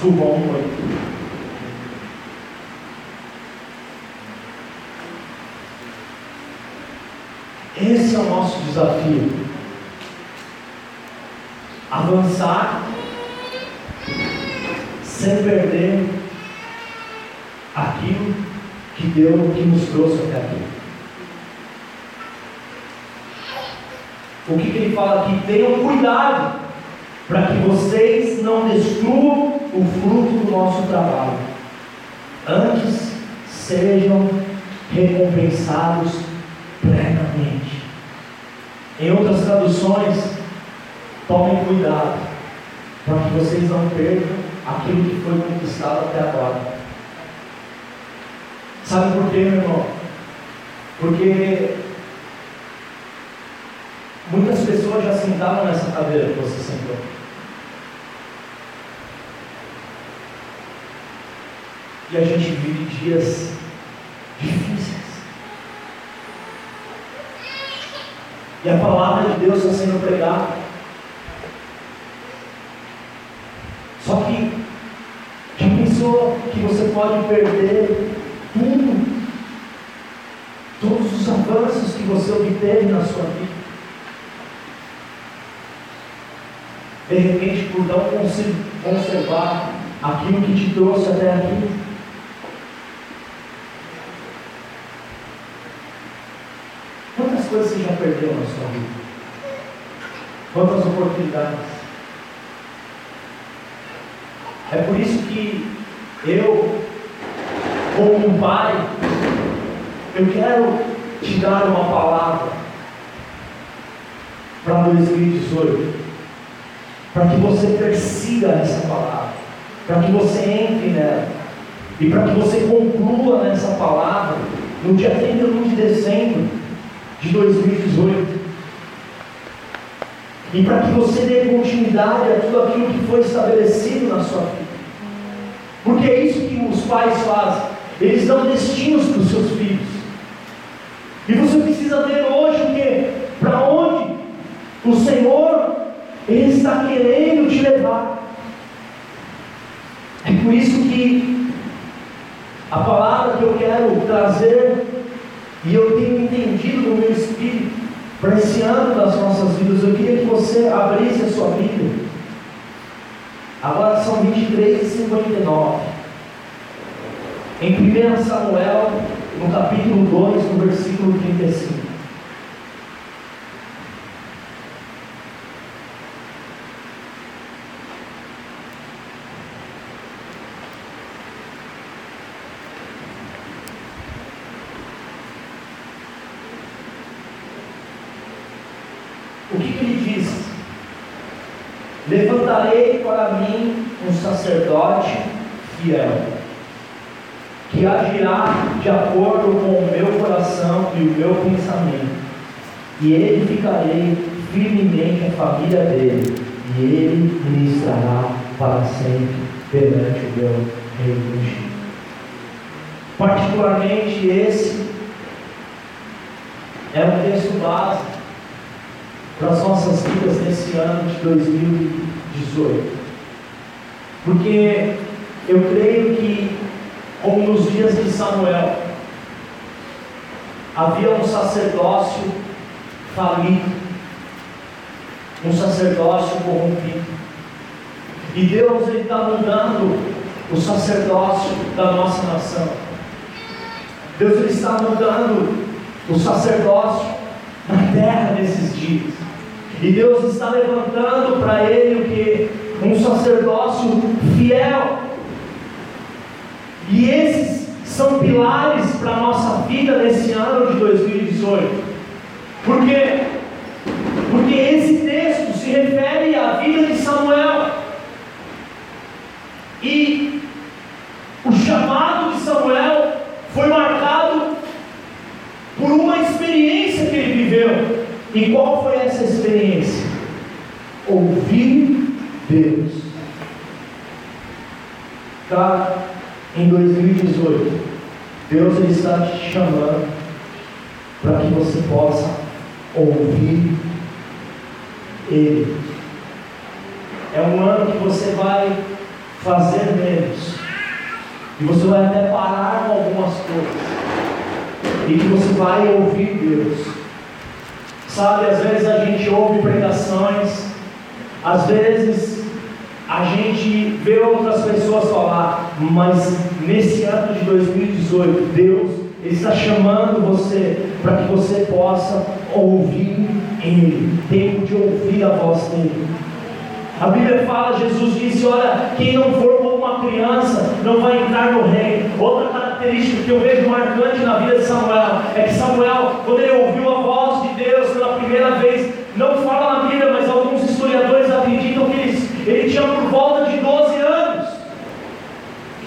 Speaker 1: Desculpa, 1,8. Esse é o nosso desafio. Avançar sem perder aquilo que Deus que nos trouxe até aqui. O que, que ele fala aqui? Tenham cuidado para que vocês não destruam o nosso trabalho. Antes sejam recompensados plenamente. Em outras traduções, tomem cuidado para que vocês não percam aquilo que foi conquistado até agora. Sabe por quê, meu irmão? Porque muitas pessoas já sentaram nessa cadeira que você E a gente vive dias difíceis. E a palavra de Deus está sendo pregada. Só que já pensou que você pode perder tudo? Todos os avanços que você obteve na sua vida. De repente, por não conservar aquilo que te trouxe até aqui. Quantas coisas você já Quantas oportunidades? É por isso que eu, como um pai, eu quero te dar uma palavra para 2018, para que você persiga essa palavra, para que você entre nela e para que você conclua nessa palavra no dia 31 de dezembro de 2018. E para que você dê continuidade a tudo aquilo que foi estabelecido na sua vida. Porque é isso que os pais fazem. Eles dão destinos para os seus filhos. E você precisa ver hoje o que? Para onde o Senhor Ele está querendo te levar. É por isso que a palavra que eu quero trazer e eu tenho entendido no meu espírito, para esse ano das nossas vidas, eu queria que você abrisse a sua Bíblia. Agora são 23 e 59. Em 1 Samuel, no capítulo 2, no versículo 35. Levantarei para mim um sacerdote fiel, que agirá de acordo com o meu coração e o meu pensamento, e edificarei firmemente a família dele, e ele ministrará para sempre perante o meu reino. Particularmente esse é um texto básico para as nossas vidas nesse ano de 2018. Porque eu creio que, como nos dias de Samuel, havia um sacerdócio falido, um sacerdócio corrompido. E Deus está mudando o sacerdócio da nossa nação. Deus ele está mudando o sacerdócio na terra nesses dias. E Deus está levantando para ele o que? Um sacerdócio fiel. E esses são pilares para a nossa vida nesse ano de 2018. Por quê? Porque esse texto se refere à vida de Samuel. E o chamado de Samuel foi marcado por uma experiência que ele viveu. E qual foi essa? Ouvir Deus. Tá? Em 2018, Deus está te chamando para que você possa ouvir Ele. É um ano que você vai fazer menos. E você vai até parar com algumas coisas. E que você vai ouvir Deus. Sabe, às vezes a gente ouve pregações, às vezes a gente vê outras pessoas falar, mas nesse ano de 2018, Deus está chamando você para que você possa ouvir Ele, tempo de ouvir a voz dele. A Bíblia fala, Jesus disse: Olha, quem não for como uma criança não vai entrar no reino. Outra característica que eu vejo marcante na vida de Samuel é que Samuel, quando ele ouviu a voz de Deus pela primeira vez, não fala na Bíblia, mas alguns historiadores acreditam que ele, ele tinha por volta de 12 anos.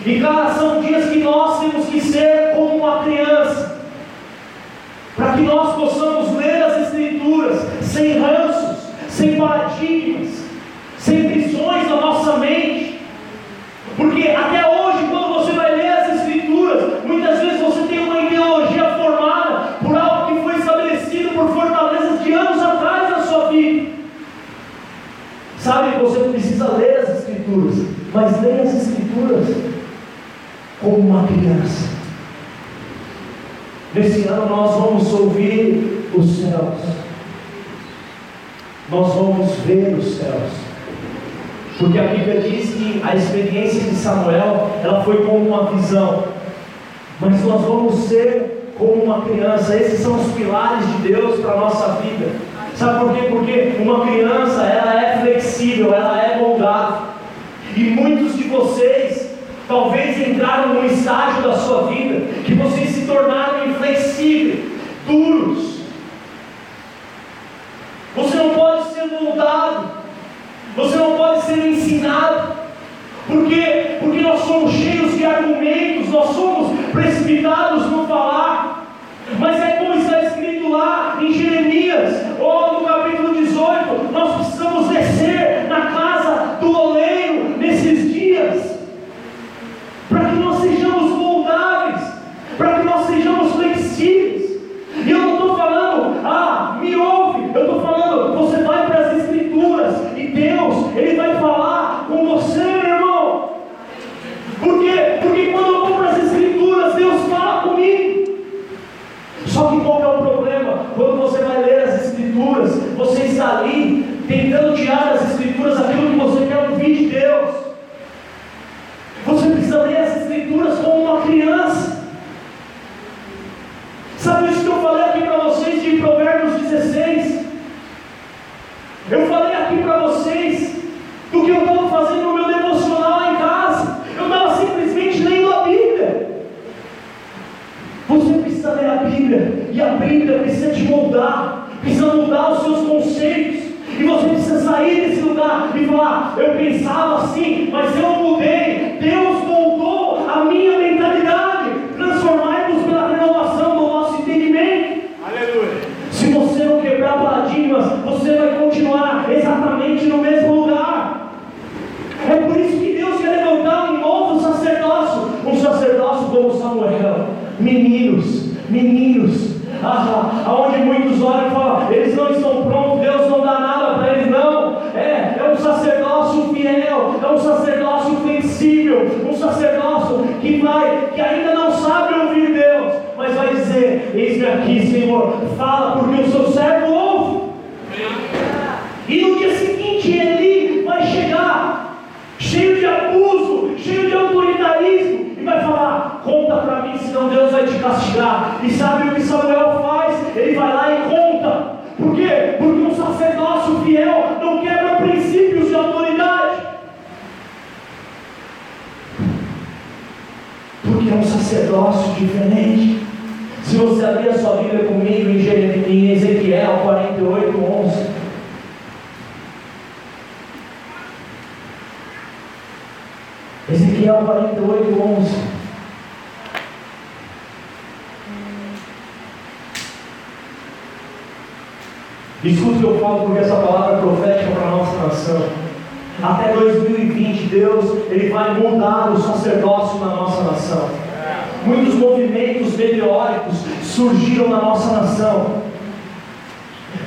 Speaker 1: E cara, são dias que nós temos que ser como uma criança, para que nós possamos ler as Escrituras sem ranços, sem paradigmas sem prisões na nossa mente. Porque até hoje, quando você vai ler as Escrituras, muitas vezes você tem uma ideologia formada por algo que foi estabelecido por fortalezas de anos atrás na sua vida. Sabe, você precisa ler as Escrituras, mas leia as Escrituras como uma criança. Nesse ano nós vamos ouvir os céus, nós vamos ver os céus. Porque a Bíblia diz que a experiência de Samuel, ela foi como uma visão. Mas nós vamos ser como uma criança. Esses são os pilares de Deus para a nossa vida. Sabe por quê? Porque uma criança, ela é flexível, ela é moldável. E muitos de vocês talvez entraram num estágio da sua vida que vocês se tornaram inflexíveis, duros. Você não pode ser moldado. Você não pode ser ensinado. Por quê? Porque nós somos cheios de argumentos, nós somos precipitados no falar. Mas é como está escrito lá em Jeremias, ou no capítulo diferente. Se você abrir a sua Bíblia comigo em, Ezequiel 48, 11. Ezequiel 48, 11. Escuta o que eu falo, porque essa palavra é profética para a nossa nação. Até 2020, Deus ele vai mudar o sacerdócio na nossa nação. Muitos movimentos meteóricos surgiram na nossa nação.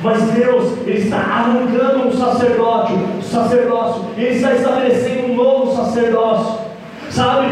Speaker 1: Mas Deus, Ele está arrancando um sacerdócio, sacerdócio, Ele está estabelecendo um novo sacerdócio. Sabe,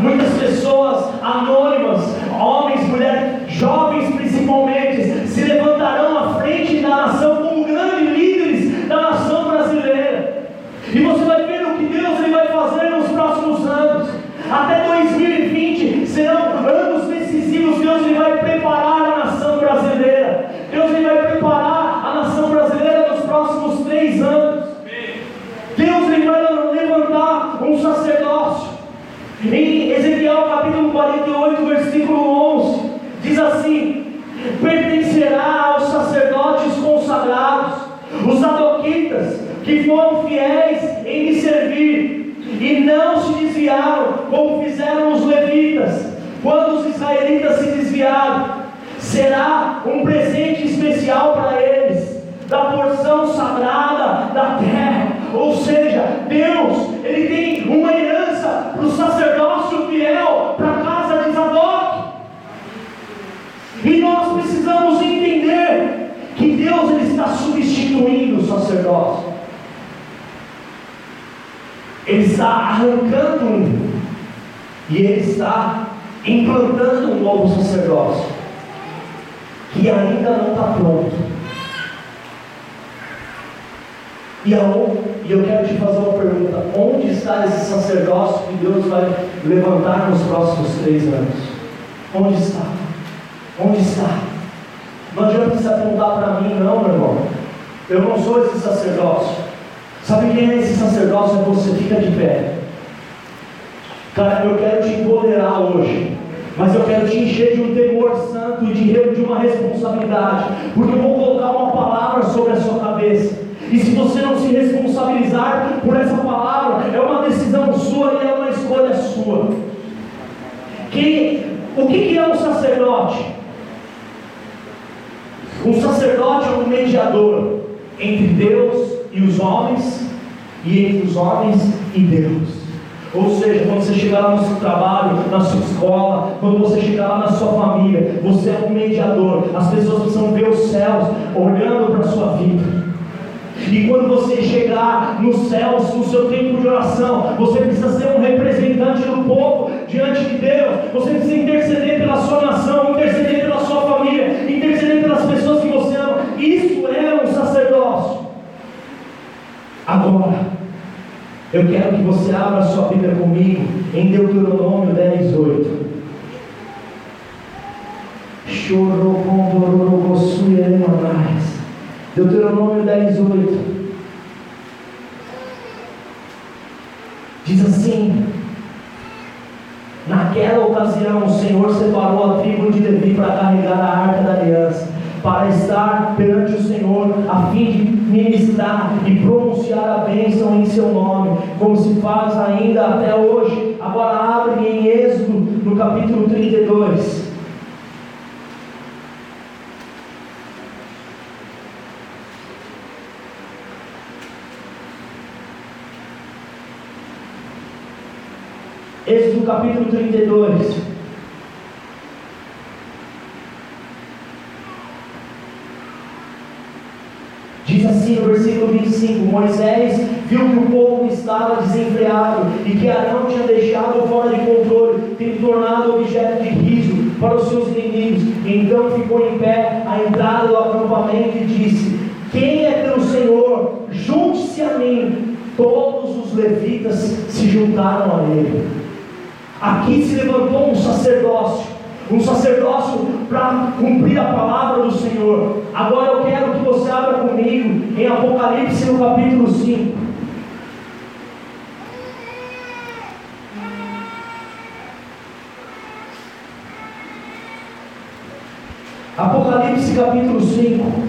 Speaker 1: muitas pessoas anônimas, homens, mulheres, jovens principalmente, se levantarão à frente da nação como grandes líderes da nação brasileira. E você vai ver o que Deus ele vai fazer nos próximos anos. Até 2020 serão anos decisivos. Deus ele vai preparar a nação brasileira. Deus ele vai preparar a nação brasileira nos próximos três anos. Deus ele vai levantar um sacerdócio. Em Ezequiel capítulo 48, versículo 11, diz assim: pertencerá aos sacerdotes consagrados, os adoquitas, que foram fiéis em me servir, e não se desviaram, como fizeram os levitas, quando os israelitas se desviaram. Um presente especial para eles, da porção sagrada da terra. Ou seja, Deus, Ele tem uma herança para o sacerdócio fiel, para a casa de Zadok. E nós precisamos entender que Deus ele está substituindo o sacerdócio. Ele está arrancando um, e ele está implantando um novo sacerdócio, que ainda não está pronto. E, eu quero te fazer uma pergunta: onde está esse sacerdócio que Deus vai levantar nos próximos três anos? Onde está? Onde está? Não adianta você apontar para mim, não, meu irmão. Eu não sou esse sacerdócio. Sabe quem é esse sacerdócio? É você, fica de pé. Cara, eu quero te empoderar hoje. Mas eu quero te encher de um temor santo e de, uma responsabilidade. Porque eu vou colocar uma palavra sobre a sua cabeça. E se você não se responsabilizar por essa palavra, é uma decisão sua e é uma escolha sua. Que, o que, que é um sacerdote? Um sacerdote é um mediador entre Deus e os homens, e entre os homens e Deus. Ou seja, quando você chegar lá no seu trabalho, na sua escola, quando você chegar lá na sua família, você é um mediador. As pessoas precisam ver os céus olhando para a sua vida. E quando você chegar nos céus, no seu tempo de oração, você precisa ser um representante do povo diante de Deus. Você precisa interceder pela sua nação, interceder pela sua família, interceder pelas pessoas que você ama. Isso é um sacerdócio. Agora, eu quero que você abra sua Bíblia comigo em Deuteronômio 10, 8. Deuteronômio 10, 8. Diz assim: Naquela ocasião, o Senhor separou a tribo de Levi para carregar a arca da aliança para estar perante o Senhor, a fim de ministrar e pronunciar a bênção em seu nome, como se faz ainda até hoje. Agora abre em Êxodo, no capítulo 32. Êxodo capítulo 32. Assim no versículo 25: Moisés viu que o povo estava desenfreado e que Arão tinha deixado fora de controle, tendo tornado objeto de riso para os seus inimigos. Então ficou em pé à entrada do acampamento e disse: Quem é teu Senhor? Junte-se a mim. Todos os levitas se juntaram a ele. Aqui se levantou um sacerdócio um sacerdócio para cumprir a palavra do Senhor. Agora eu quero que você abra comigo em Apocalipse no capítulo 5. Apocalipse capítulo 5.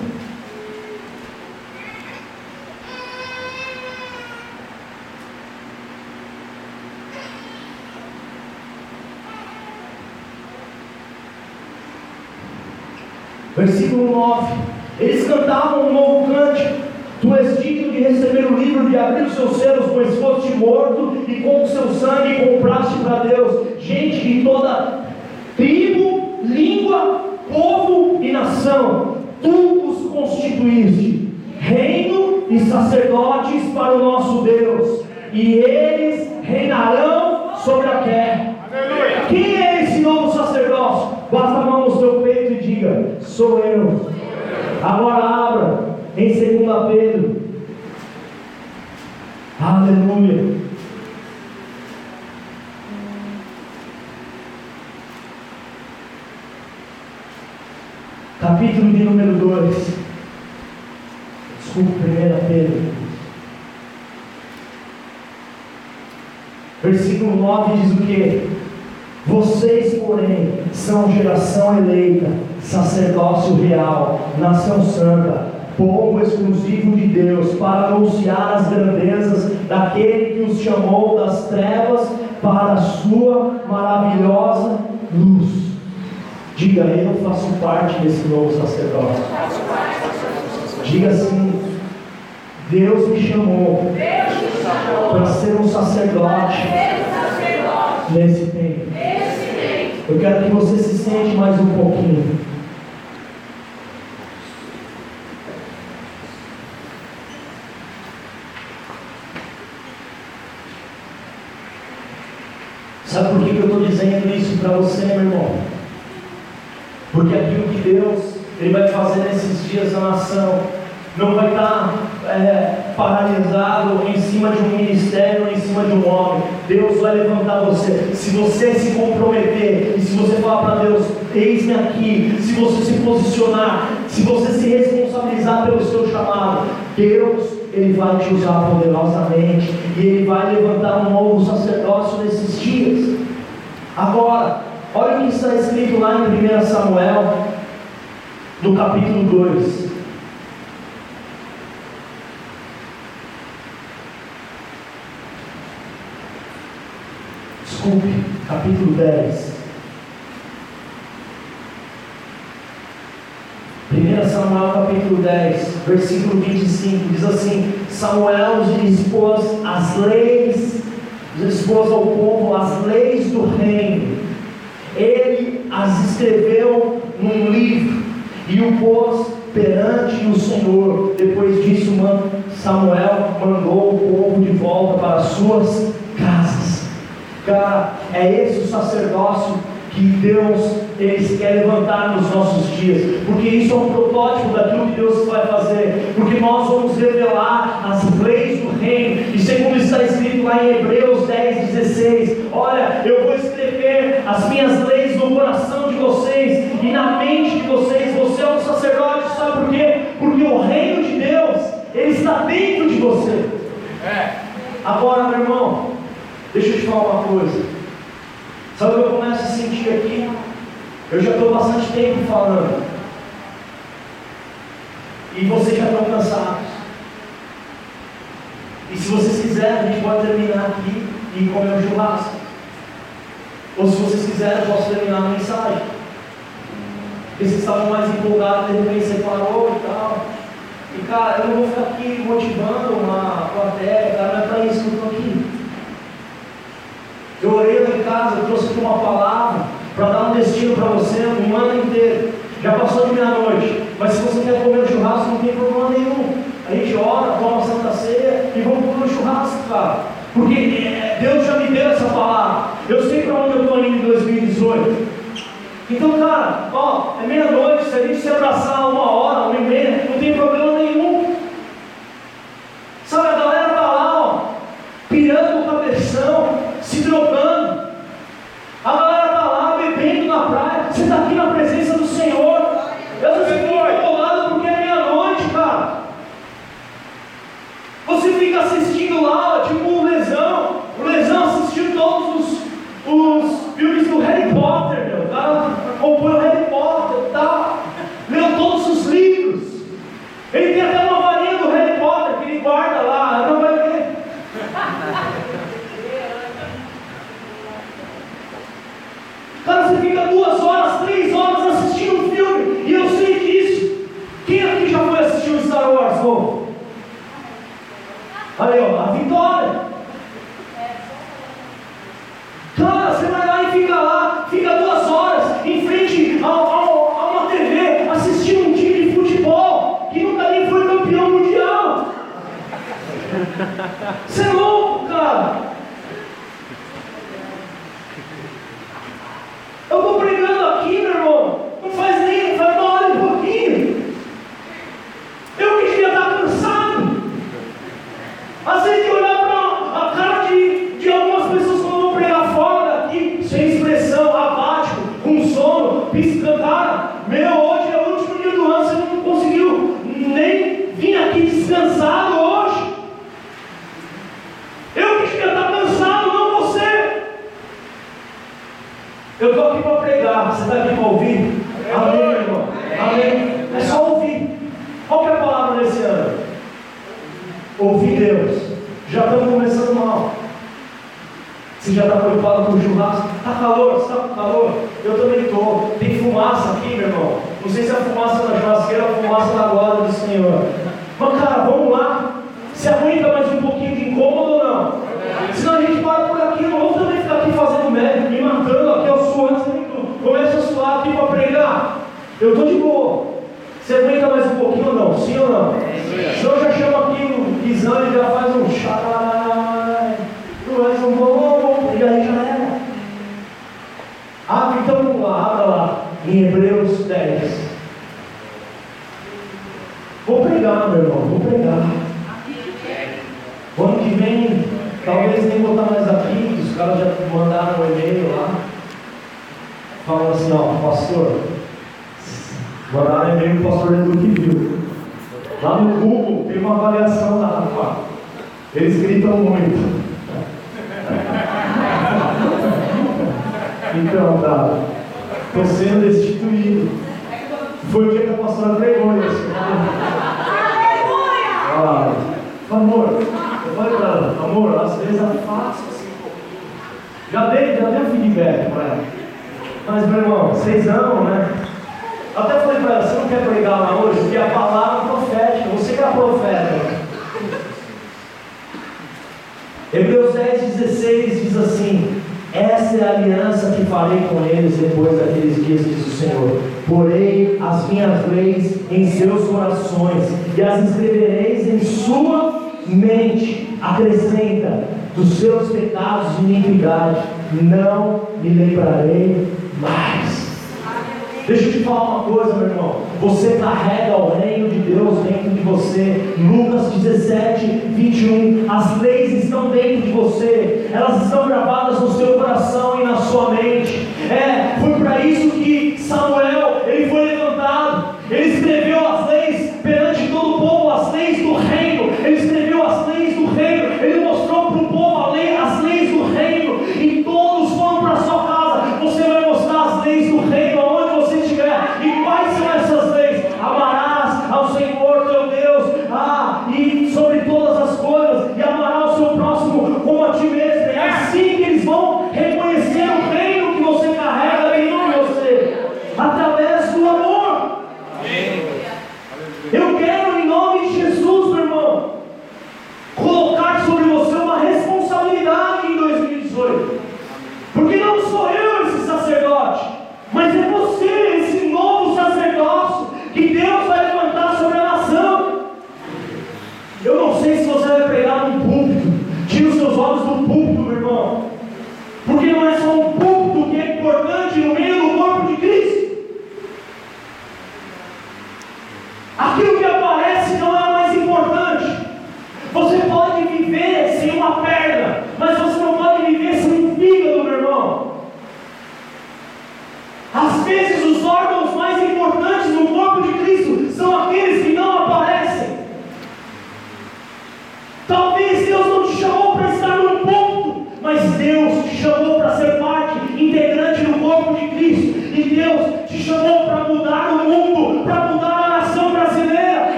Speaker 1: Versículo 9. Eles cantavam um novo cântico. Tu és digno de receber o livro, de abrir os seus selos, pois foste morto e com o seu sangue compraste para Deus gente de toda tribo, língua, povo e nação. Tu os constituíste reino e sacerdotes para o nosso Deus, e eles reinarão sobre a terra. Aleluia. Quem é esse novo sacerdócio? Basta a mão no seu peito e diga: Sou eu. Agora abra em 2 Pedro. Aleluia. Capítulo de número 2. Desculpa, 1 Pedro. Versículo 9 diz o que? Vocês, porém, são geração eleita, sacerdócio real, nação santa, povo exclusivo de Deus, para anunciar as grandezas daquele que os chamou das trevas para a sua maravilhosa luz. Diga, eu faço parte desse novo sacerdócio. Diga assim: Deus me chamou para ser um sacerdote nesse tempo. Eu quero que você se sente mais um pouquinho. Sabe por que eu estou dizendo isso para você, meu irmão? Porque aquilo que Deus ele vai fazer nesses dias na nação não vai estar é, paralisado em cima de um ministério, em cima de um homem. Deus vai levantar você. Se você se comprometer e se você falar para Deus, eis-me aqui, se você se posicionar, se você se responsabilizar pelo seu chamado, Deus ele vai te usar poderosamente e ele vai levantar um novo sacerdócio nesses dias. Agora, olha o que está escrito lá em 1 Samuel, no capítulo 2. Desculpe, capítulo 10. 1 Samuel capítulo 10, versículo 25, diz assim: Samuel expôs as leis, expôs ao povo as leis do reino. Ele as escreveu num livro e o pôs perante o Senhor. Depois disso, Samuel mandou o povo de volta para as suas casas. Cara, é esse o sacerdócio que Deus quer levantar nos nossos dias, porque isso é um protótipo daquilo que Deus vai fazer, porque nós vamos revelar as leis do reino, e segundo lá em Hebreus 10, 16: Olha, eu vou escrever as minhas leis no coração de vocês e na mente de vocês. Você é um sacerdote, sabe por quê? Porque o reino de Deus ele está dentro de você. É. Agora, meu irmão, deixa eu te falar uma coisa. Sabe o que eu começo a sentir aqui? Eu já estou bastante tempo falando. E vocês já estão cansados. E se vocês quiserem, a gente pode terminar aqui e comer um churrasco. Ou se vocês quiserem, eu posso terminar a mensagem. Porque vocês estavam mais empolgados, de repente você parou e tal. E cara, eu não vou ficar aqui motivando uma plateia, cara, não é para isso que eu estou aqui. Eu orei lá em casa, trouxe aqui uma palavra para dar um destino para você um ano inteiro. Já passou de meia-noite, mas se você quer comer um churrasco, não tem problema nenhum. A gente ora, toma a Santa Ceia e cara. Porque é, Deus já me deu essa palavra. Eu sei para onde eu estou indo em 2018. Então, cara, ó, é meia-noite, se a gente se abraçar uma hora, uma e meia, não tem problema nenhum. Sabe, a galera tá lá, ó, pirando o cabeção, se drogando. A galera está lá bebendo na praia. Você está aqui na presença do Senhor. Eu não fico incomodado porque é meia-noite, cara. Fica assistindo lá, tipo Estou sendo tipo destituído. Foi o que a pastora pregou vergonha? Né? Ah, amor, eu falei para ela, amor, às vezes afasta-se. Assim. Já dei, já dei um feedback para ela. Mas, meu irmão, vocês amam, né? Até falei para ela, você não quer pregar lá hoje? Porque a palavra Essa é a aliança que farei com eles depois daqueles dias, diz o Senhor. Porei as minhas leis em seus corações e as escrevereis em sua mente. Acrescenta dos seus pecados de iniquidade. Não me lembrarei Deixa eu te falar uma coisa, meu irmão. Você carrega o reino de Deus dentro de você. Lucas 17, 21. As leis estão dentro de você. Elas estão gravadas no seu coração e na sua mente. É, foi para isso que Samuel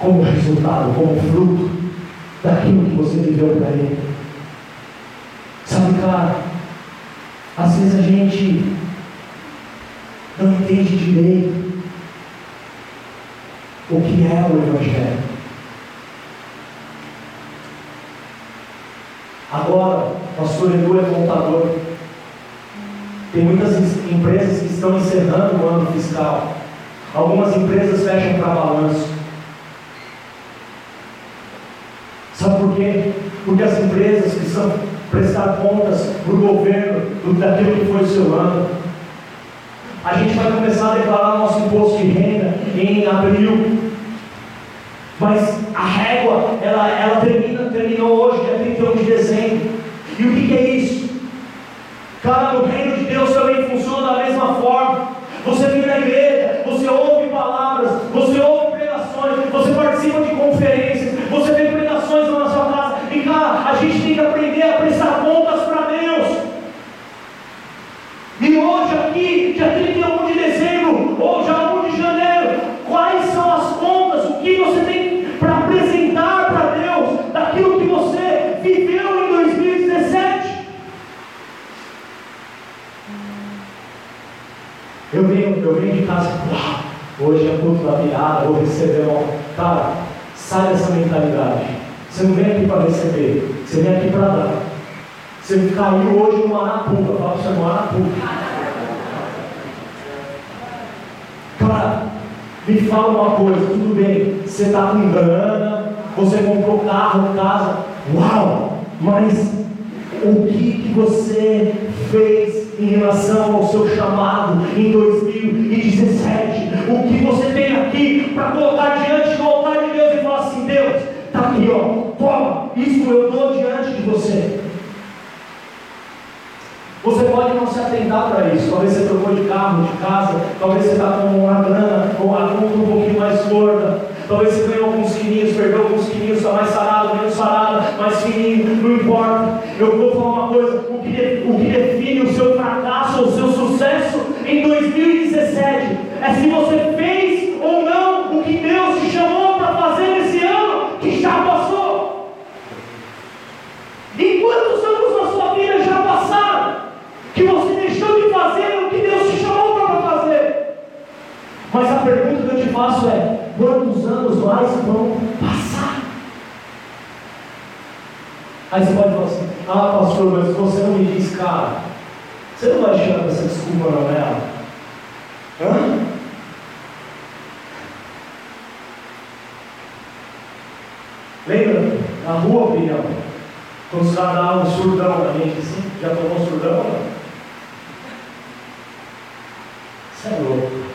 Speaker 1: Como resultado, como fruto daquilo que você viveu para Ele. Sabe, cara, às vezes a gente não entende direito o que é o Evangelho. Agora, pastor Edu é contador. Tem muitas empresas que estão encerrando o ano fiscal. Algumas empresas fecham para balanço. Sabe por as empresas precisam prestar contas para o governo daquilo que foi o seu ano. A gente vai começar a declarar nosso imposto de renda em abril. Mas a régua, ela, ela termina, terminou hoje, dia 31 de dezembro. E o que, que é isso? Cara, no da virada, vou receber uma. Cara, sai dessa mentalidade. Você não vem aqui para receber, você vem aqui para dar. Você caiu hoje no Arapuca, fala para você Arapuca. Cara, me fala uma coisa, tudo bem, você está com grana, você comprou carro, casa, uau, mas o que, que você fez em relação ao seu chamado em 2017? O que você tem aqui para colocar diante do altar de Deus e falar assim, Deus, está aqui, ó, toma, isso eu dou diante de você. Você pode não se atentar para isso. Talvez você trocou de carro, de casa, talvez você está com uma grana, com a conta um pouquinho mais gorda. Talvez você ganhou alguns quilinhos, perdeu alguns quilinhos, está mais sarado, menos sarado, mais fininho, não importa. Eu vou falar uma coisa: o que, o que define o seu fracasso o seu sucesso em 2017 é se você Aí você pode falar assim, ah pastor, mas você não me diz, cara, você não vai chegar essa desculpa na nela. Hã? Lembra? Na rua, opinião. quando os caras davam um surdão na gente assim, já tomou um surdão? Você é louco.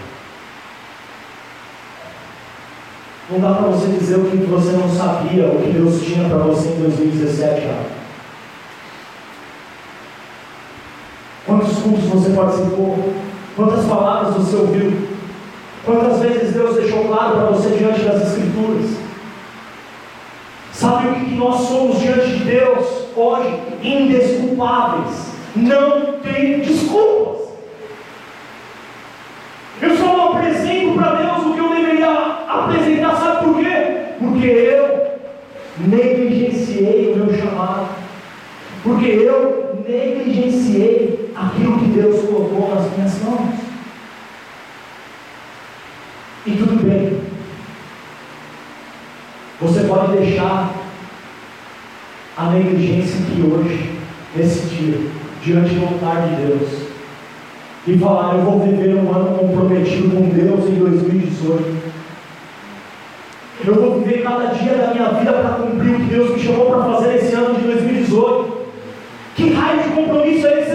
Speaker 1: Não dá para você dizer o que você não sabia, o que Deus tinha para você em 2017. Quantos cultos você participou? Quantas palavras você ouviu? Quantas vezes Deus deixou claro para você diante das Escrituras? Sabe o que nós somos diante de Deus hoje? Indesculpáveis. Não tem desculpas. Eu só apresento para Deus o que eu deveria apresentar porque eu negligenciei o meu chamado, porque eu negligenciei aquilo que Deus colocou nas minhas mãos. E tudo bem, você pode deixar a negligência que hoje, nesse dia, diante do altar de Deus, e falar: Eu vou viver um ano comprometido com Deus em 2018. Eu vou viver cada dia da minha vida para cumprir o que Deus me chamou para fazer esse ano de 2018. Que raio de compromisso é esse?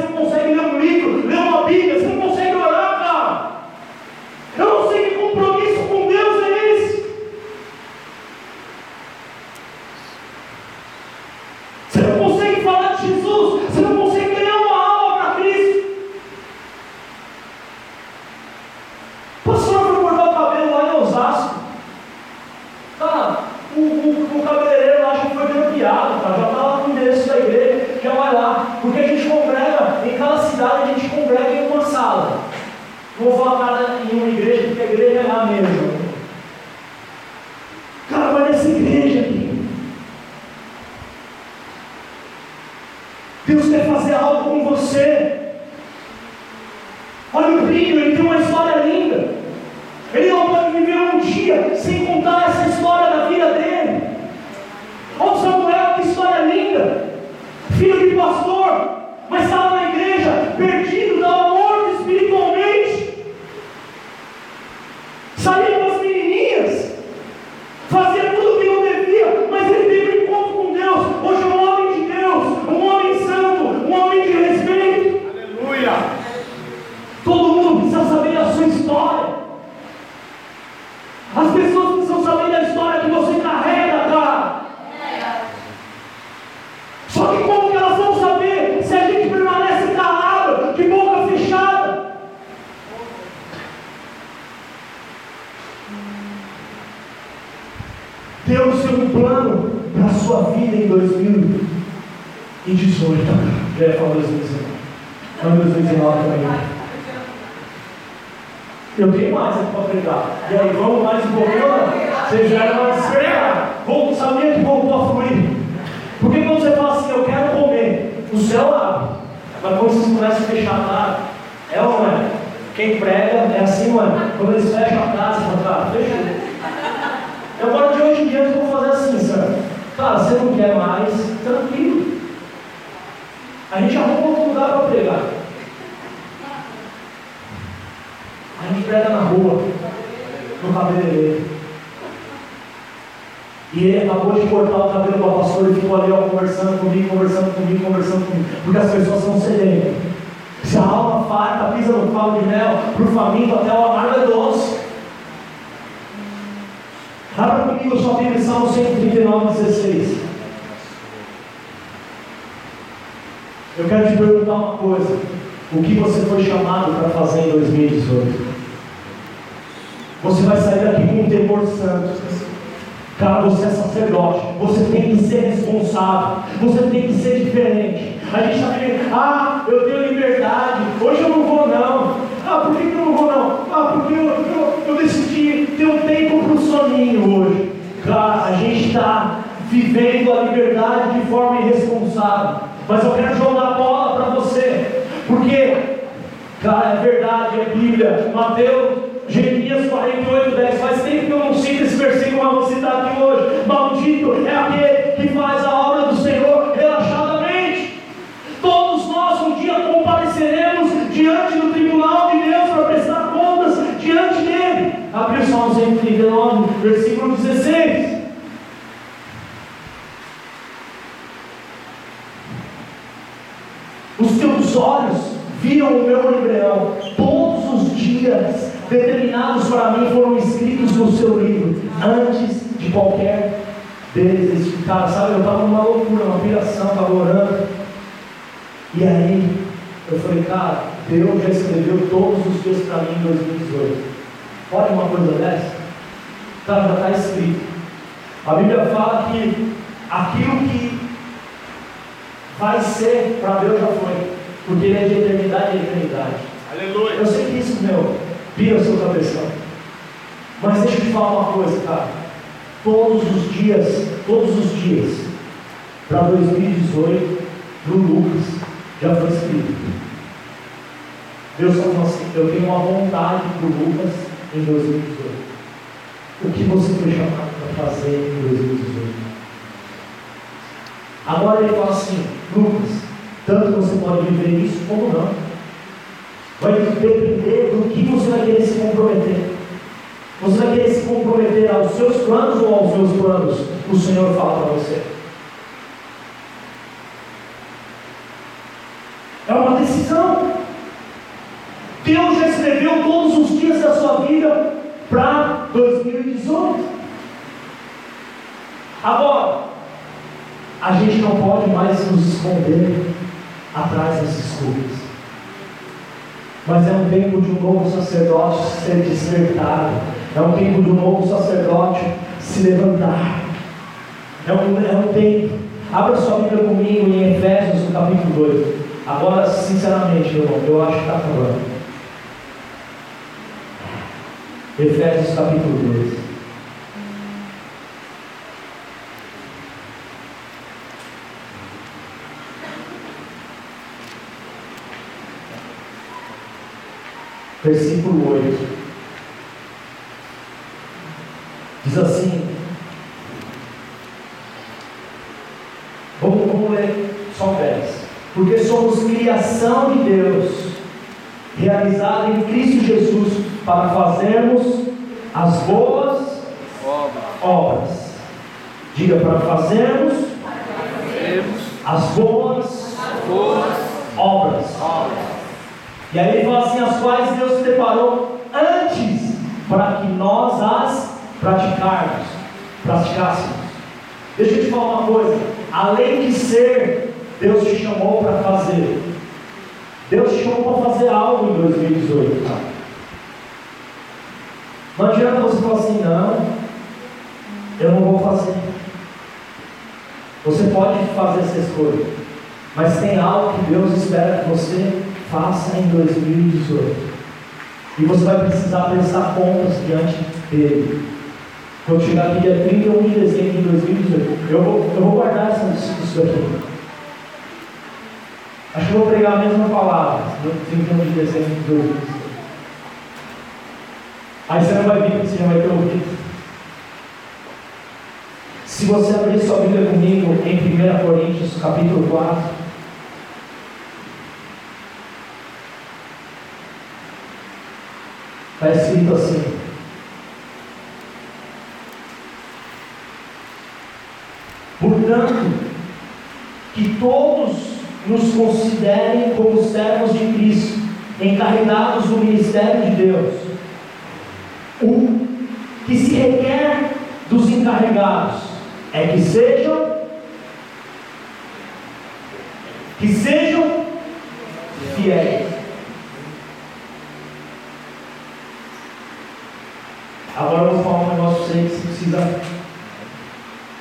Speaker 1: Cara, sabe, eu estava numa loucura, uma piração, estava orando. E aí, eu falei, cara, Deus já escreveu todos os dias para mim em 2018. Olha uma coisa dessa. Cara, já está escrito. A Bíblia fala que aquilo que vai ser para Deus já foi. Porque Ele é de eternidade e eternidade.
Speaker 2: Aleluia.
Speaker 1: Eu sei que isso, meu, pira o seu cabeção. Mas deixa eu te falar uma coisa, cara. Todos os dias, todos os dias, para 2018, no Lucas, já foi escrito. Deus falou assim, eu tenho uma vontade para o Lucas em 2018. O que você foi chamado para fazer em 2018? Agora ele fala assim, Lucas, tanto você pode viver isso como não. Vai depender do que você vai querer se comprometer. Você vai querer se comprometer aos seus planos ou aos meus planos? O Senhor fala para você. É uma decisão. Deus já escreveu todos os dias da sua vida para 2018. Agora, a gente não pode mais nos esconder atrás dessas coisas. Mas é um tempo de um novo sacerdote ser despertado. É um tempo de um novo sacerdote se levantar. É um, é um tempo. Abra sua Bíblia comigo em Efésios, no capítulo 2. Agora, sinceramente, meu irmão, eu acho que está falando. Efésios capítulo 2. Versículo 8. Diz assim. Vamos, vamos ler só o Porque somos criação de Deus, realizada em Cristo Jesus, para fazermos as boas obras. Diga para fazermos, as boas, boas obras. obras. E aí ele fala assim: as quais Deus preparou antes para que nós as praticarmos, praticássemos. Deixa eu te falar uma coisa: além de ser, Deus te chamou para fazer. Deus te chamou para fazer algo em 2018. Tá? Não adianta você falar assim, não, eu não vou fazer. Você pode fazer essa escolha, mas tem algo que Deus espera que você faça em 2018. E você vai precisar prestar contas diante dele. Quando chegar aqui dia 31 de dezembro de 2018, eu vou, eu vou guardar essa, isso aqui. Acho que vou pregar a mesma palavra no 31 de dezembro de 2018. Aí você não vai vir, você já vai ter ouvido. Se você abrir sua Bíblia comigo em 1 Coríntios capítulo 4. Está escrito assim. Portanto, que todos nos considerem como servos de Cristo, encarregados do ministério de Deus. O que se requer dos encarregados é que sejam que sejam fiéis. Agora eu vou falar um negócio para você que você precisa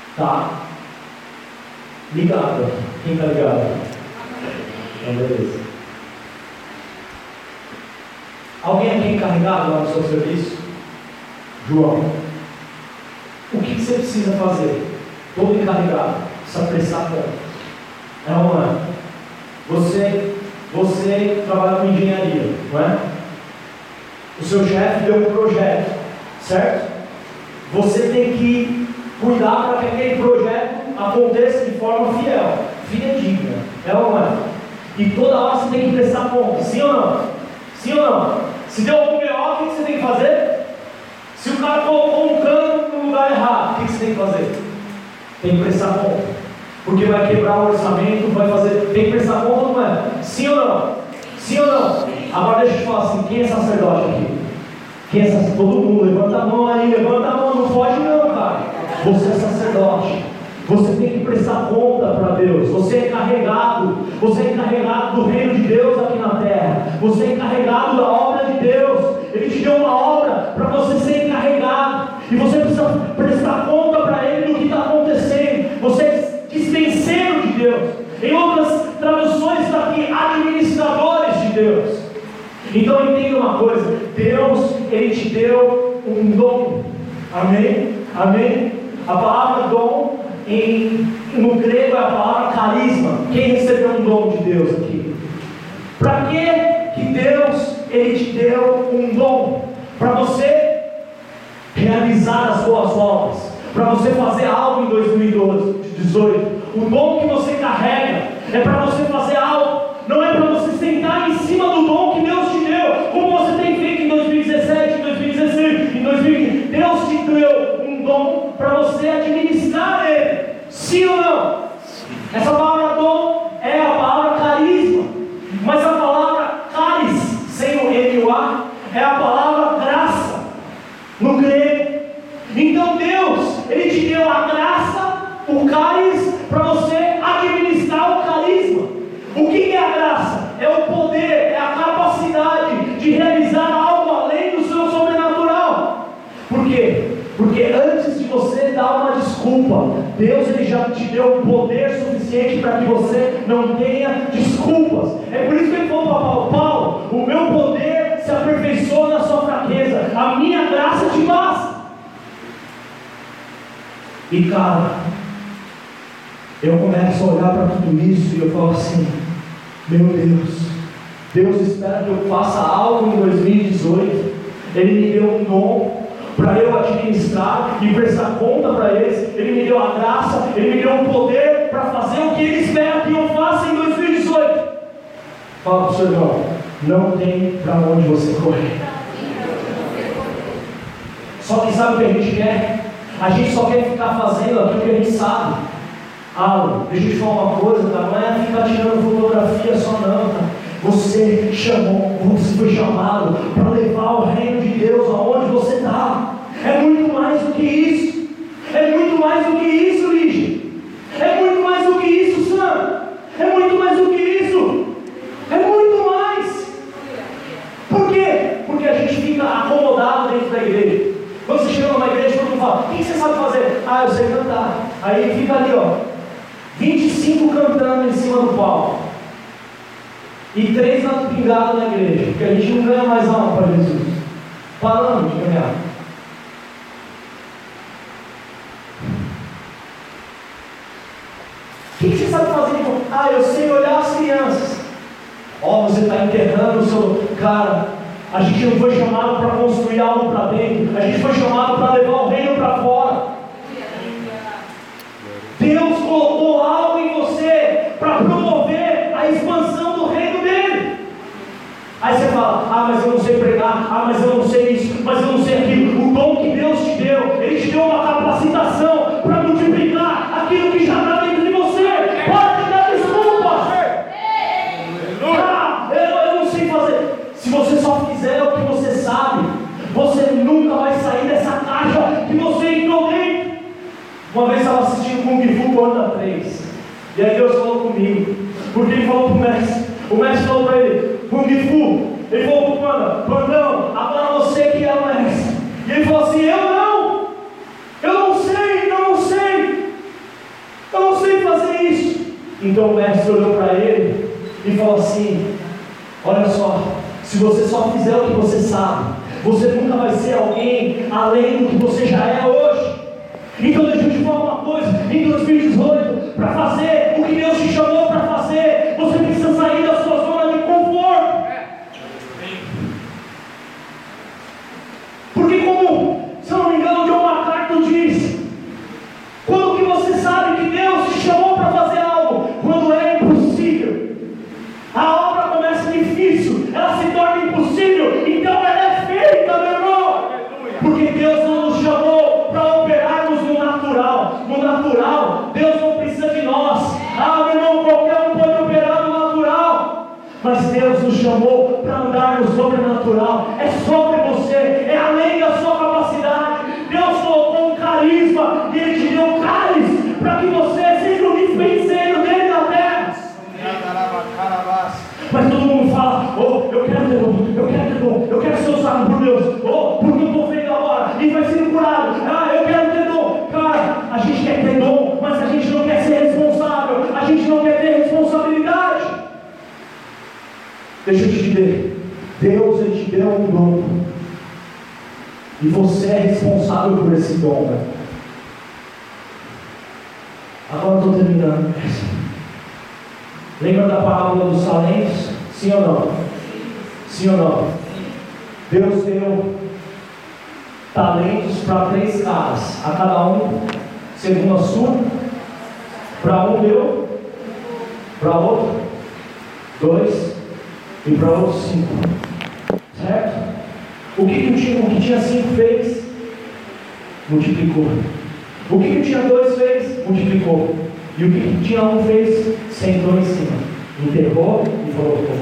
Speaker 1: estar tá ligado. Quem está ligado? Então, beleza. Alguém aqui encarregado lá no seu serviço? João. O que você precisa fazer? Todo encarregado precisa prestar conta. É é? Você, você trabalha com engenharia, não é? O seu chefe deu um projeto certo? Você tem que cuidar para que aquele projeto aconteça de forma fiel, fidedigna, é ou não é? E toda hora você tem que prestar conta, sim ou não? Sim ou não? Se deu algum BO, o que você tem que fazer? Se o cara colocou um cano no lugar errado. O que você tem que fazer? Tem que prestar conta. Porque vai quebrar o orçamento, vai fazer. Tem que prestar conta não é? Sim ou não? Sim ou não? Agora deixa eu te falar assim, quem é sacerdote aqui? Sacerdote? Todo mundo, levanta a mão aí, levanta a mão, não pode não, cara. Você é sacerdote. Você tem que prestar conta para Deus. Você é carregado. Você é encarregado do reino de Deus aqui na terra. Você é encarregado da obra de Deus. Ele te deu uma obra para você ser encarregado. E você precisa prestar conta para Ele do que está acontecendo. Você é dispenseiro de Deus. Em outras traduções está aqui, administradores de Deus. Então entenda uma coisa: Deus, Ele te deu um dom. Amém? Amém? A palavra dom em, no grego é a palavra carisma. Quem recebeu um dom de Deus aqui? Para que que Deus ele te deu um dom? Para você realizar as suas obras, para você fazer algo em 2018. O dom que você carrega é para você fazer algo, não é para você sentar em cima do dom que Deus te deu, como você tem feito em 2017, em 2016, em 2020. Deus te deu um dom para você administrar ele. Sim ou não? Essa palavra dom é a palavra carisma, mas a palavra caris, sem o N e o A, é a palavra graça, no grego. Então Deus, Ele te deu a graça, o caris, para você administrar o carisma. O que é a graça? É o poder, é a capacidade de realizar algo além do seu sobrenatural. Por quê? Porque antes de você dar uma desculpa, Deus ele já te deu poder suficiente para que você não tenha desculpas. É por isso que ele falou para Paulo: Paulo, o meu poder se aperfeiçoa na sua fraqueza, a minha graça te basta. E cara, eu começo a olhar para tudo isso e eu falo assim: meu Deus, Deus espera que eu faça algo em 2018. Ele me deu um dom para eu administrar e prestar conta para eles. Ele me deu a graça, Ele me deu o poder para fazer o que Ele espera que eu faça em 2018. Fala para o seu irmão, não tem para onde você correr. Só que sabe o que a gente quer? A gente só quer ficar fazendo aquilo que a gente sabe. Ah, deixa eu te falar uma coisa, tá? não é ficar tirando fotografia só não, tá? Você chamou, você foi chamado para levar o reino de Deus aonde você está. É muito mais do que isso. É muito mais do que isso, Lígia. É muito mais do que isso, Sam. É muito mais do que isso. É muito mais. Por quê? Porque a gente fica acomodado dentro da igreja. Quando você chega numa igreja, todo mundo fala: O que você sabe fazer? Ah, eu sei Aí fica ali, ó. 25 cantando em cima do palco e três pingados na igreja, porque a gente não ganha mais alma para Jesus. Paramos de ganhar. O que, você sabe fazer? Ah, eu sei olhar as crianças. Ó, oh, você está enterrando o seu. Cara, a gente não foi chamado para construir algo para dentro, a gente foi chamado para levar o reino para fora. Deus colocou algo em você para promover a expansão do reino dele. Aí você fala, ah, mas eu não sei pregar, ah, mas eu não sei isso, mas eu não sei aquilo. O dom que Deus te deu, Ele te deu uma capacitação para multiplicar aquilo que já está dentro de você. Pode dar desculpa. Ah, eu, eu não sei fazer. Se você só fizer o que você sabe, você nunca vai sair dessa caixa que você entrou dentro. Uma vez estava assistindo Kung Fu Panda 3. E aí Deus falou comigo. Porque ele falou para o mestre. O mestre falou para ele, Kung Fu. Ele falou para o Panda, Pandão, agora você que é o mestre. E ele falou assim, eu não. Eu não sei, eu não sei. Eu não sei fazer isso. Então o mestre olhou para ele e falou assim, olha só, se você só fizer o que você sabe, você nunca vai ser alguém além do que você já é hoje. Então deixa eu te falar uma coisa, em 2018, para fazer o que Deus te chamou para fazer, você precisa sair da sua zona de conforto. Porque como, se eu não me engano, John MacArthur diz, quando que você sabe que Deus te chamou para fazer algo, quando é impossível, a obra começa difícil, ela se torna impossível, então ela é feita, meu irmão, porque Deus não nos Deus ele te deu um dom. E você é responsável por esse dom. Né? Agora estou terminando. Lembra da parábola dos talentos? Sim ou não? Sim ou não? Deus deu talentos para três caras, a cada um, segundo a sua. Para um deu, para outro, dois, e para outro cinco. Certo? O que, que, tinha, o que tinha cinco fez? Multiplicou. O que, que tinha dois fez? Multiplicou. E o que, que tinha um fez? Sentou em cima. Enterrou e falou: Vou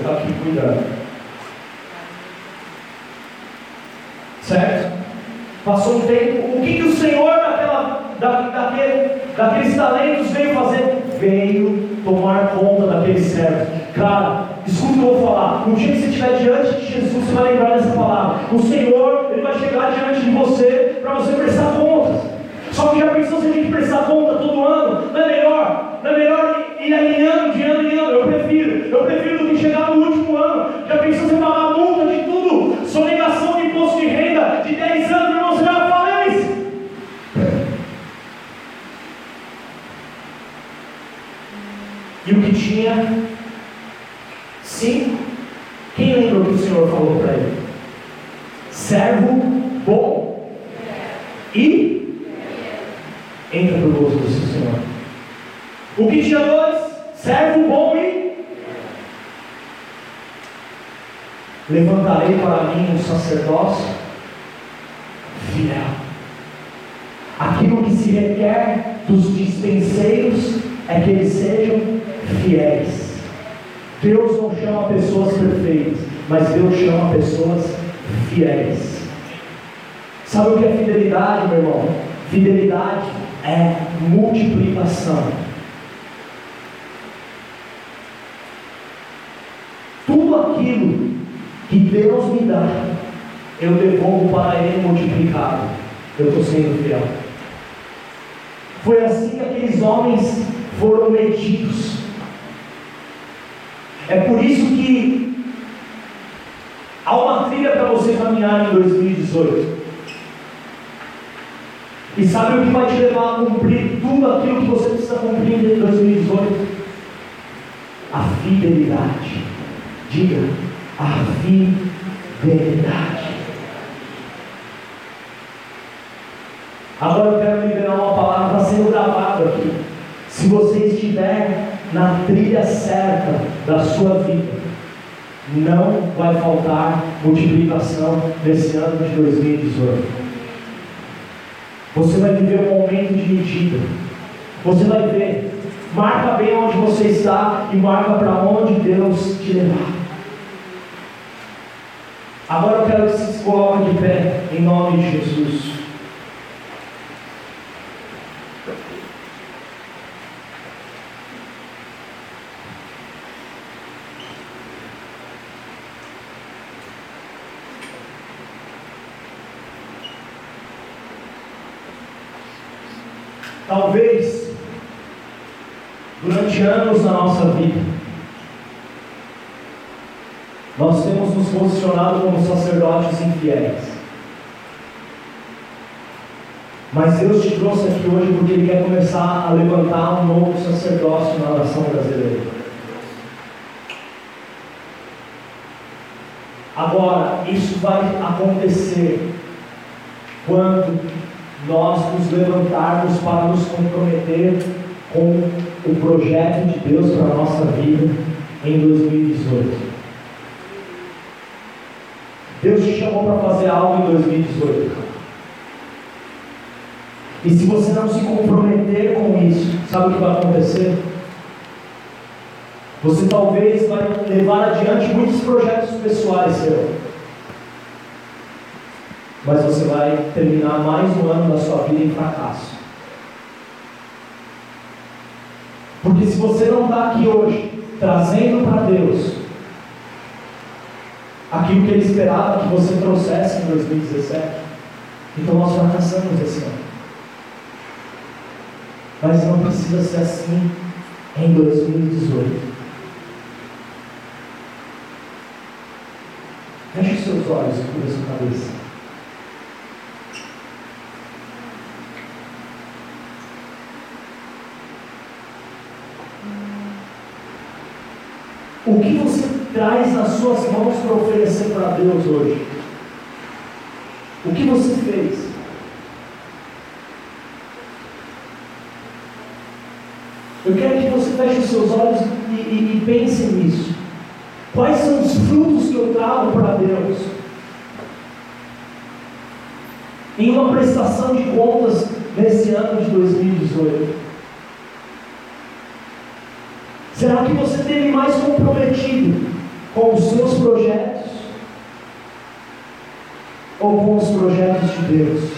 Speaker 1: ficar aqui cuidando. Certo? Passou um tempo. O que, que o Senhor daquela, da, daquele, daqueles talentos veio fazer? Veio tomar conta daqueles servos. Cara, escuta o que eu vou falar. Um dia que você estiver diante de Jesus, você vai lembrar dessa palavra. O Senhor, Ele vai chegar diante de você para você prestar contas. Só que já pensou se a gente prestar conta todo ano? Não é melhor? Não é melhor ir alinhando de ano em ano? Eu prefiro. Eu prefiro do que chegar no último ano. Já pensou você pagar multa de tudo? Sonegação de imposto de renda de 10 anos, meu irmão, você já falência. E o que tinha? Sim. Quem lembra o que o Senhor falou para ele? Servo bom. E entra no gozo do seu Senhor. O que tinha dois? Servo bom e levantarei para mim um sacerdócio fiel. Aquilo que se requer dos dispenseiros é que eles sejam fiéis. Deus não chama pessoas perfeitas, mas Deus chama pessoas fiéis. Sabe o que é fidelidade, meu irmão? Fidelidade é multiplicação. Tudo aquilo que Deus me dá, eu devolvo para Ele multiplicado. Eu estou sendo fiel. Foi assim que aqueles homens foram medidos. É por isso que há uma trilha para você caminhar em 2018. E sabe o que vai te levar a cumprir tudo aquilo que você precisa cumprir em 2018? A fidelidade. Diga, a fidelidade. Agora eu quero liberar uma palavra está sendo gravada aqui. Se você estiver na trilha certa da sua vida, não vai faltar multiplicação nesse ano de 2018. Você vai viver um momento de medida. Você vai ver. Marca bem onde você está e marca para onde Deus te levar. Agora eu quero que se coloque de pé em nome de Jesus. Talvez, durante anos na nossa vida, nós temos nos posicionado como sacerdotes infiéis. Mas Deus te trouxe aqui hoje porque Ele quer começar a levantar um novo sacerdócio na nação brasileira. Agora, isso vai acontecer quando nós nos levantarmos para nos comprometer com o projeto de Deus para a nossa vida em 2018. Deus te chamou para fazer algo em 2018. E se você não se comprometer com isso, sabe o que vai acontecer? Você talvez vai levar adiante muitos projetos pessoais seus mas você vai terminar mais um ano da sua vida em fracasso. Porque se você não está aqui hoje, trazendo para Deus aquilo que Ele esperava que você trouxesse em 2017, então nós fracassamos esse ano. Mas não precisa ser assim em 2018. Feche seus olhos e cubra sua cabeça. O que você traz nas suas mãos para oferecer para Deus hoje? O que você fez? Eu quero que você feche os seus olhos e, e, e pense nisso. Quais são os frutos que eu trago para Deus? Em uma prestação de contas nesse ano de 2018. Será que você teve mais comprometido com os seus projetos ou com os projetos de Deus?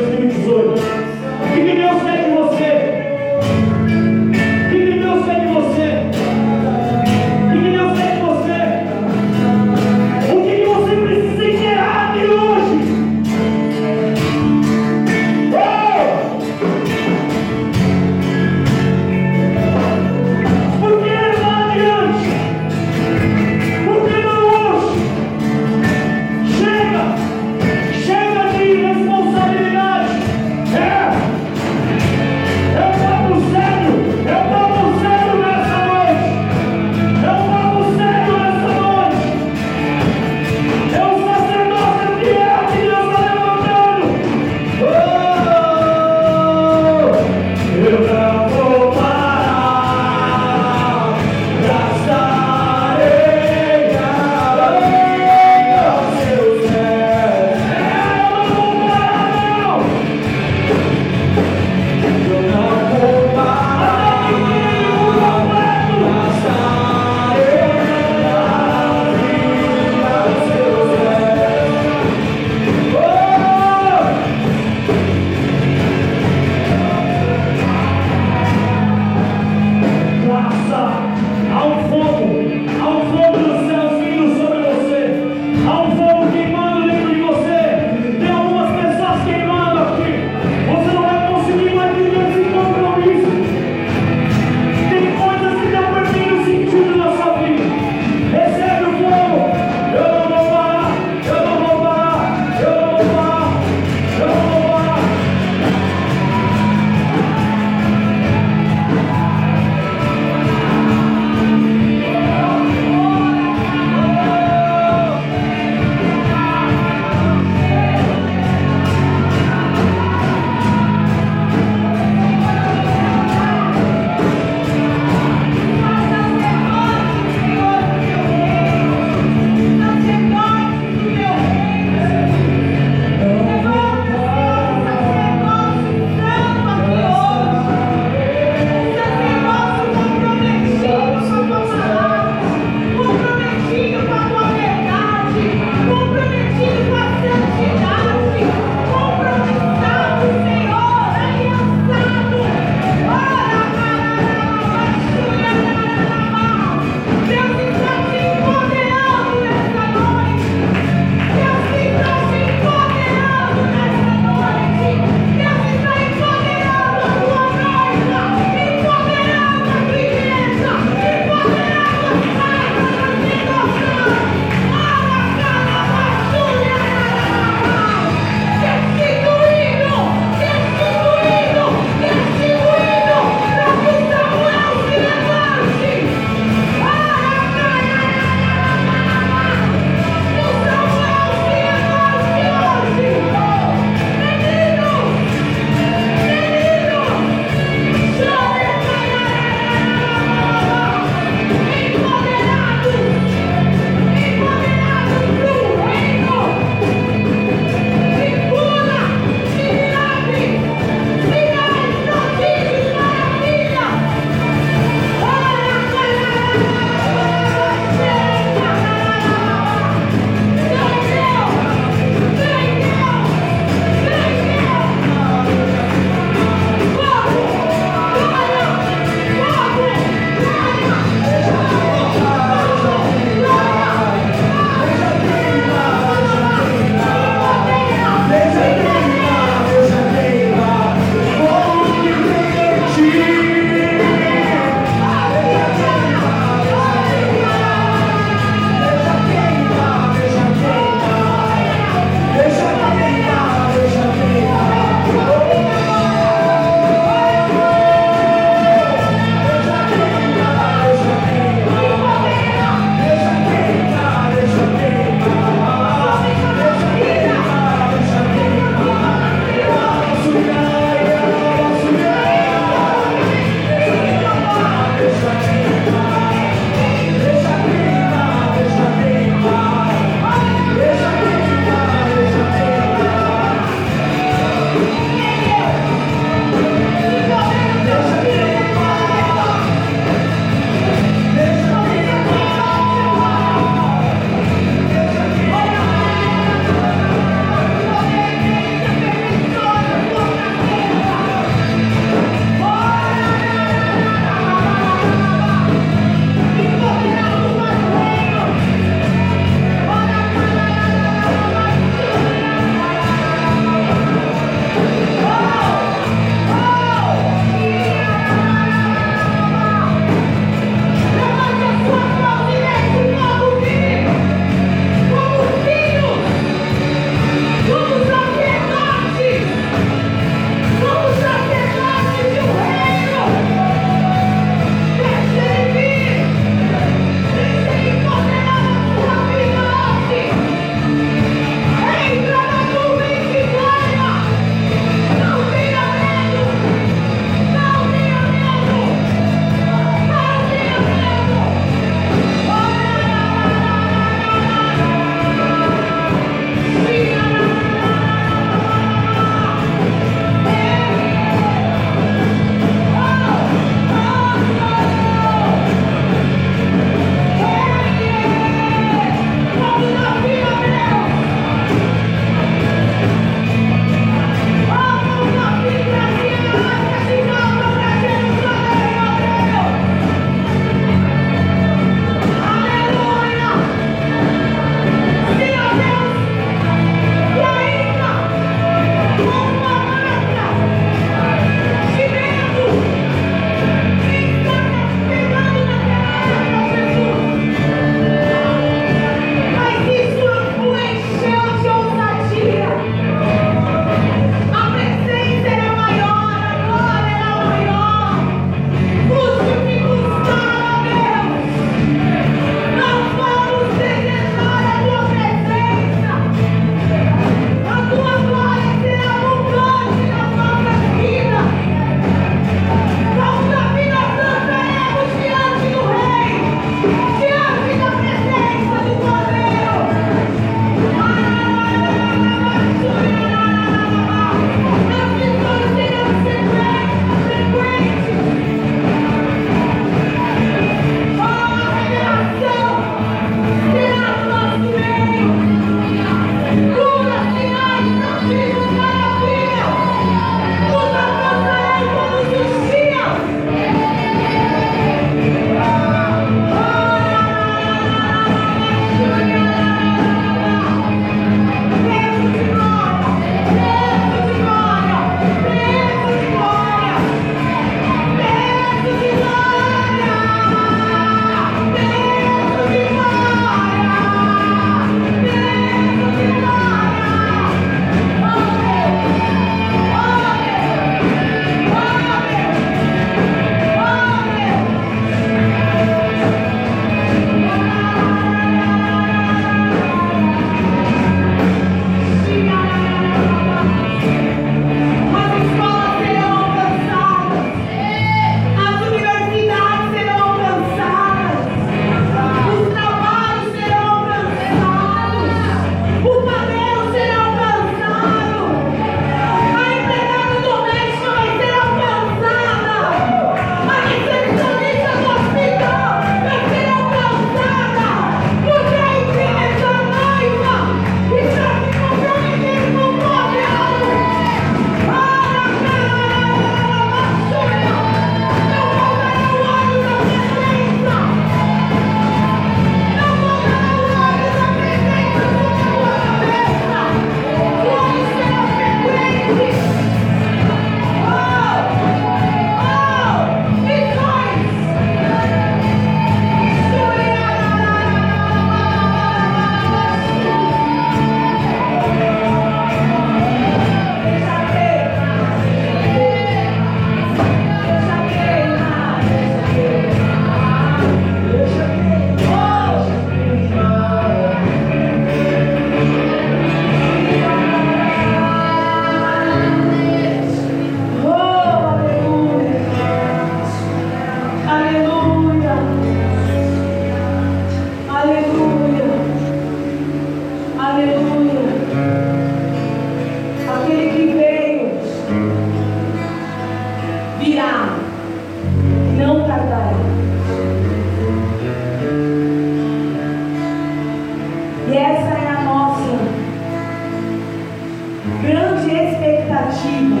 Speaker 2: expectativa,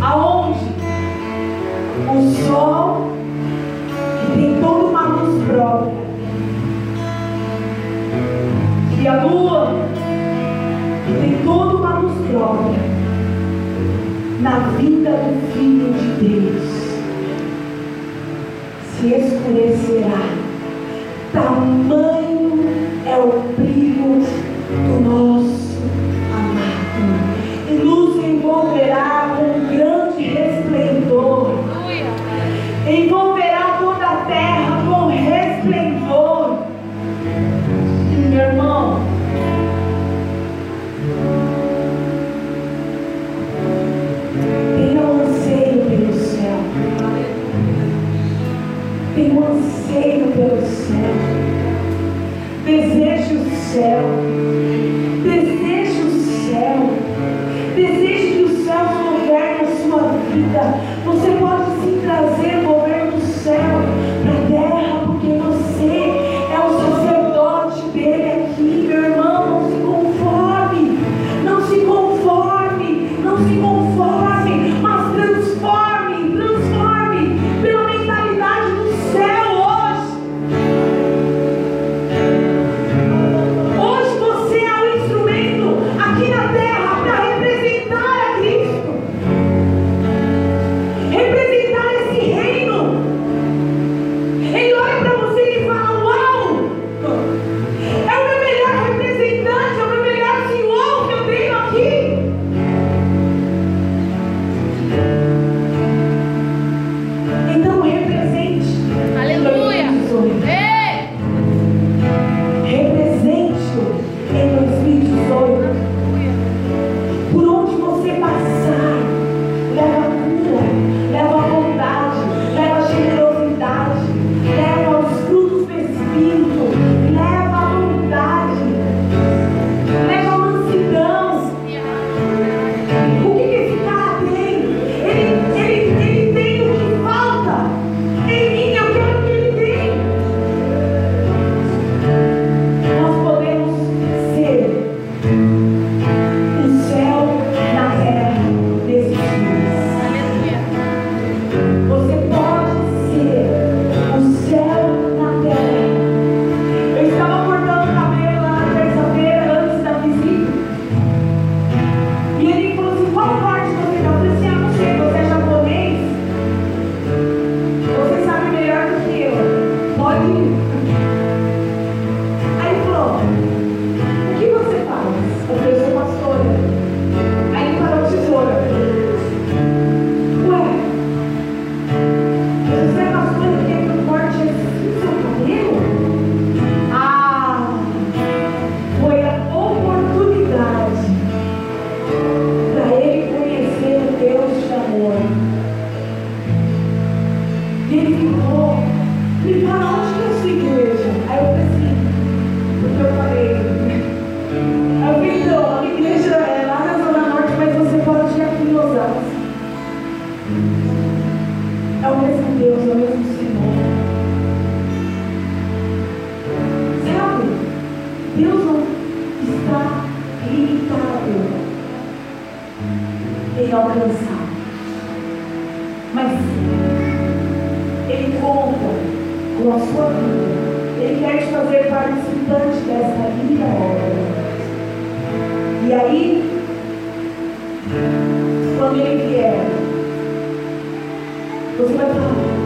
Speaker 2: aonde o sol, que tem toda uma luz própria, e a lua, que tem toda uma luz própria, na vida do Filho de Deus, se escurecer. Você vai falar,